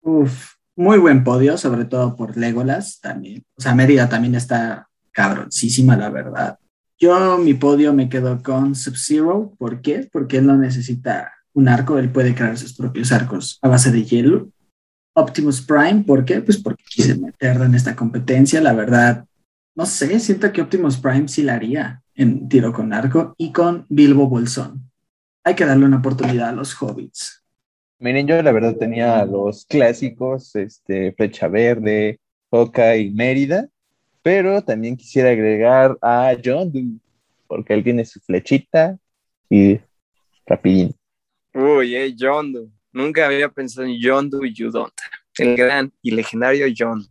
Uf, muy buen podio, sobre todo por Legolas también. O sea, Mérida también está cabroncísima, la verdad. Yo mi podio me quedo con Sub-Zero. ¿Por qué? Porque él no necesita un arco, él puede crear sus propios arcos a base de hielo. Optimus Prime, ¿por qué? Pues porque quise meterlo en esta competencia, la verdad. No sé, siento que Optimus Prime sí la haría en tiro con arco y con Bilbo Bolsón. Hay que darle una oportunidad a los hobbits. Miren, yo la verdad tenía los clásicos, este, Flecha Verde, Oca y Mérida, pero también quisiera agregar a John porque él tiene su flechita y rapidín. Uy, eh, John Nunca había pensado en John y You Don't, el gran y legendario John.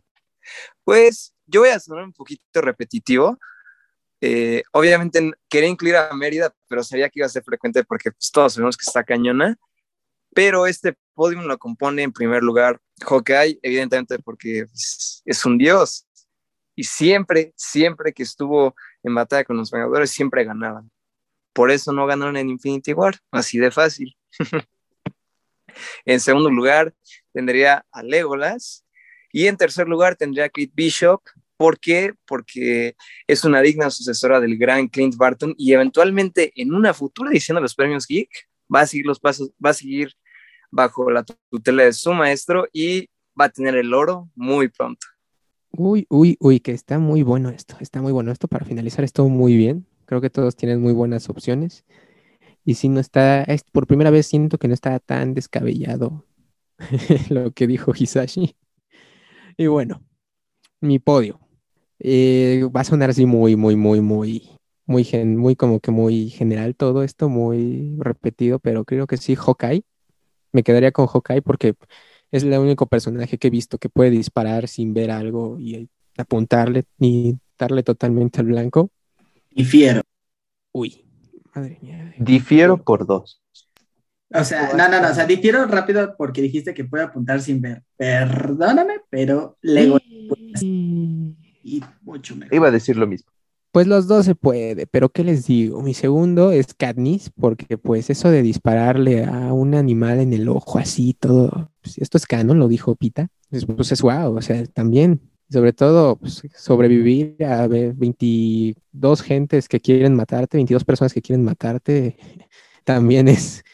Pues yo voy a sonar un poquito repetitivo, eh, obviamente quería incluir a Mérida, pero sabía que iba a ser frecuente porque pues, todos sabemos que está cañona. Pero este podium lo compone en primer lugar Hawkeye, evidentemente porque es un dios. Y siempre, siempre que estuvo en batalla con los Vengadores, siempre ganaban. Por eso no ganaron en Infinity War, así de fácil. en segundo lugar tendría a Legolas. Y en tercer lugar tendría a Kate Bishop, ¿Por qué? Porque es una digna sucesora del gran Clint Barton y eventualmente en una futura edición de los premios Geek va a seguir los pasos, va a seguir bajo la tutela de su maestro y va a tener el oro muy pronto. Uy, uy, uy, que está muy bueno esto, está muy bueno esto. Para finalizar esto muy bien, creo que todos tienen muy buenas opciones. Y si no está, es, por primera vez siento que no está tan descabellado lo que dijo Hisashi. Y bueno, mi podio. Eh, va a sonar así muy, muy, muy, muy, muy, muy como que muy general todo esto, muy repetido, pero creo que sí, Hawkeye. Me quedaría con Hawkeye porque es el único personaje que he visto que puede disparar sin ver algo y apuntarle ni darle totalmente al blanco. Difiero. Uy, madre mía. Difiero por dos. O sea, no, no, no, o sea, difiero rápido porque dijiste que puede apuntar sin ver. Perdóname, pero Lego y mucho mejor. Iba a decir lo mismo. Pues los dos se puede, pero ¿qué les digo? Mi segundo es Katniss, porque pues eso de dispararle a un animal en el ojo así, todo, pues, esto es canon, lo dijo Pita, pues, pues es guau, o sea, también, sobre todo pues, sobrevivir a ver, 22 gentes que quieren matarte, 22 personas que quieren matarte, también es,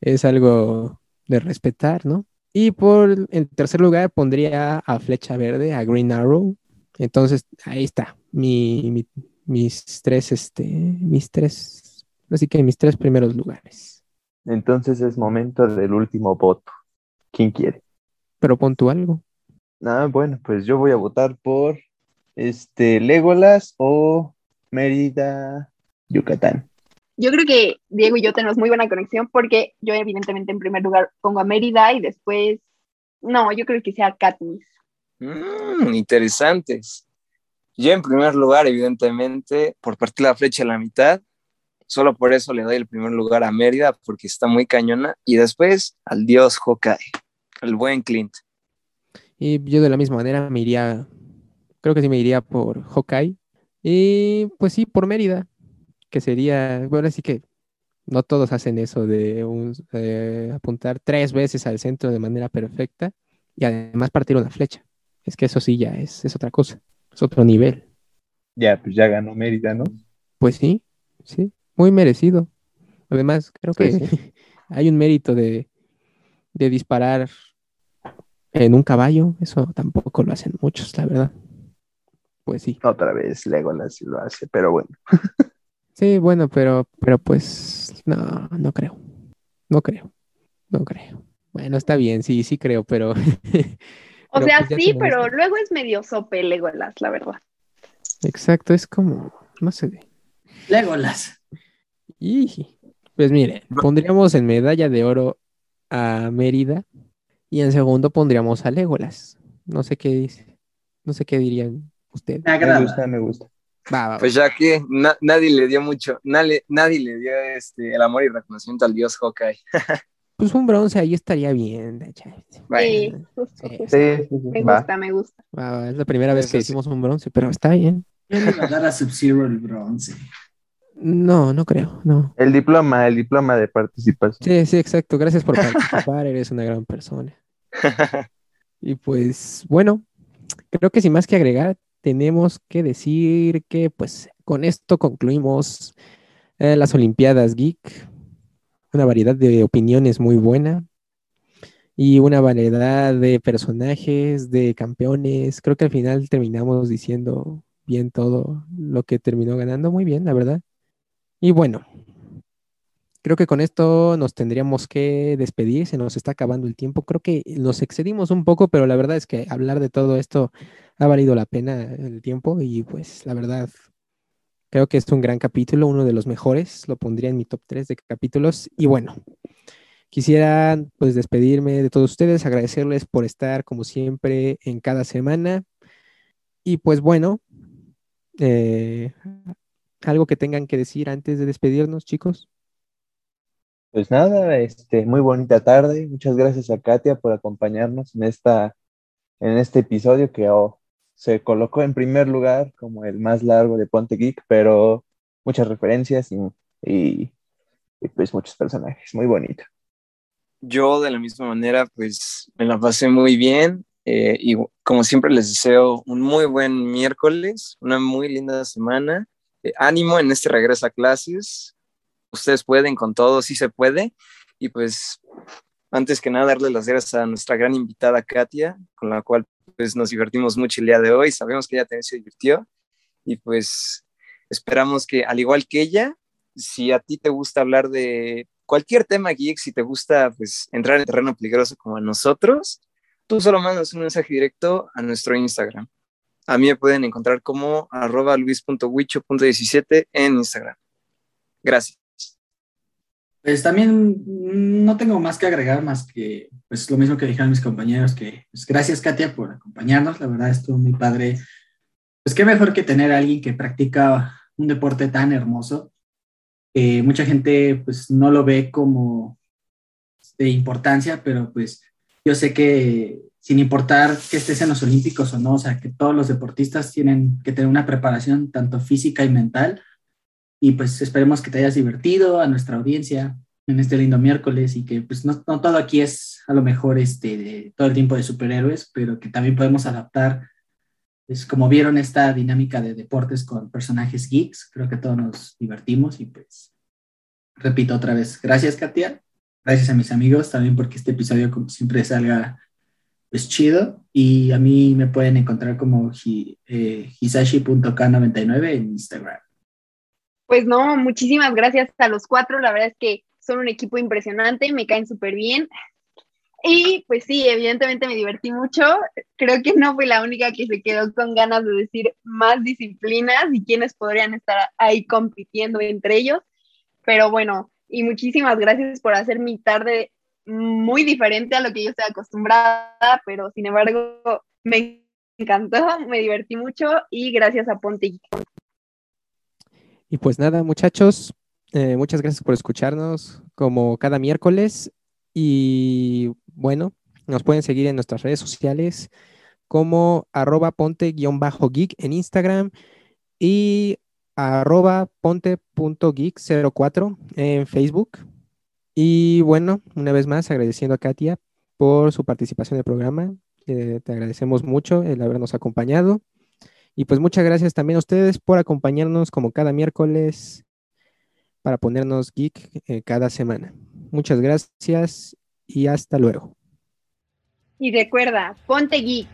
es algo de respetar, ¿no? Y por el tercer lugar pondría a Flecha Verde, a Green Arrow. Entonces, ahí está, mi, mi, mis tres, este, mis tres, así que mis tres primeros lugares. Entonces es momento del último voto. ¿Quién quiere? Pero pon tú algo. Ah, bueno, pues yo voy a votar por este Legolas o Mérida, Yucatán. Yo creo que Diego y yo tenemos muy buena conexión porque yo evidentemente en primer lugar pongo a Mérida y después, no, yo creo que sea Katniss. Mm, interesantes. Yo en primer lugar, evidentemente, por partir la flecha a la mitad, solo por eso le doy el primer lugar a Mérida, porque está muy cañona, y después al dios Hawkeye, el buen Clint. Y yo de la misma manera me iría, creo que sí me iría por Hawkeye, y pues sí, por Mérida, que sería, bueno, así que no todos hacen eso de eh, apuntar tres veces al centro de manera perfecta y además partir una flecha. Es que eso sí ya es, es otra cosa otro nivel. Ya, pues ya ganó Mérida, ¿no? Pues sí, sí, muy merecido. Además, creo que hay un mérito de, de disparar en un caballo, eso tampoco lo hacen muchos, la verdad. Pues sí. Otra vez Legolas lo hace, pero bueno. sí, bueno, pero, pero pues no, no creo. No creo. No creo. Bueno, está bien, sí, sí creo, pero O sea, pues sí, pero luego es medio sope Legolas, la verdad. Exacto, es como, no sé. Legolas. Y, pues mire, pondríamos en medalla de oro a Mérida y en segundo pondríamos a Legolas. No sé qué dice, no sé qué dirían ustedes. Me, gusta, me gusta. Pues ya que nadie le dio mucho, nadie, nadie le dio este, el amor y reconocimiento al dios Hawkeye. Pues un bronce ahí estaría bien. Sí, sí, me gusta, me gusta. es la primera vez que hicimos un bronce, pero está bien. ¿Quién le va a dar a Sub-Zero el bronce? No, no creo, no. El diploma, el diploma de participación. Sí, sí, exacto. Gracias por participar, eres una gran persona. y pues, bueno, creo que sin más que agregar, tenemos que decir que pues con esto concluimos eh, las Olimpiadas Geek una variedad de opiniones muy buena y una variedad de personajes, de campeones. Creo que al final terminamos diciendo bien todo lo que terminó ganando, muy bien, la verdad. Y bueno, creo que con esto nos tendríamos que despedir, se nos está acabando el tiempo. Creo que nos excedimos un poco, pero la verdad es que hablar de todo esto ha valido la pena el tiempo y pues la verdad Creo que es un gran capítulo, uno de los mejores, lo pondría en mi top 3 de capítulos. Y bueno, quisiera pues despedirme de todos ustedes, agradecerles por estar como siempre en cada semana. Y pues bueno, eh, algo que tengan que decir antes de despedirnos, chicos. Pues nada, este, muy bonita tarde. Muchas gracias a Katia por acompañarnos en esta, en este episodio que oh, se colocó en primer lugar como el más largo de Ponte Geek, pero muchas referencias y, pues muchos personajes, muy bonito. Yo de la misma manera pues me la pasé muy bien eh, y como siempre les deseo un muy buen miércoles, una muy linda semana, eh, ánimo en este regreso a clases, ustedes pueden con todo, sí se puede. Y pues antes que nada darle las gracias a nuestra gran invitada Katia, con la cual pues nos divertimos mucho el día de hoy, sabemos que ella también se divirtió y pues esperamos que al igual que ella, si a ti te gusta hablar de cualquier tema geek, si te gusta pues entrar en terreno peligroso como a nosotros, tú solo mandas un mensaje directo a nuestro Instagram. A mí me pueden encontrar como arroba luis.wicho.17 en Instagram. Gracias. Pues también no tengo más que agregar, más que pues lo mismo que dijeron mis compañeros, que pues, gracias Katia por acompañarnos, la verdad estuvo muy padre. Pues qué mejor que tener a alguien que practica un deporte tan hermoso, que mucha gente pues no lo ve como de importancia, pero pues yo sé que sin importar que estés en los Olímpicos o no, o sea, que todos los deportistas tienen que tener una preparación tanto física y mental. Y pues esperemos que te hayas divertido a nuestra audiencia en este lindo miércoles y que pues no, todo aquí es a lo mejor este, todo el tiempo de superhéroes, pero que también podemos adaptar, pues como vieron esta dinámica de deportes con personajes geeks, creo que todos nos divertimos y pues repito otra vez, gracias Katia, gracias a mis amigos también porque este episodio como siempre salga pues chido. Y a mí me pueden encontrar como eh, hisashi.k99 en Instagram. Pues no, muchísimas gracias a los cuatro, la verdad es que son un equipo impresionante, me caen súper bien. Y pues sí, evidentemente me divertí mucho. Creo que no fui la única que se quedó con ganas de decir más disciplinas y quienes podrían estar ahí compitiendo entre ellos. Pero bueno, y muchísimas gracias por hacer mi tarde muy diferente a lo que yo estoy acostumbrada, pero sin embargo me encantó, me divertí mucho y gracias a Ponte. Y pues nada, muchachos, eh, muchas gracias por escucharnos como cada miércoles y bueno, nos pueden seguir en nuestras redes sociales como arroba ponte-geek en Instagram y arroba ponte.geek04 en Facebook. Y bueno, una vez más agradeciendo a Katia por su participación en el programa. te agradecemos mucho el habernos acompañado. Y pues muchas gracias también a ustedes por acompañarnos como cada miércoles para ponernos geek eh, cada semana. Muchas gracias y hasta luego. Y recuerda, ponte geek.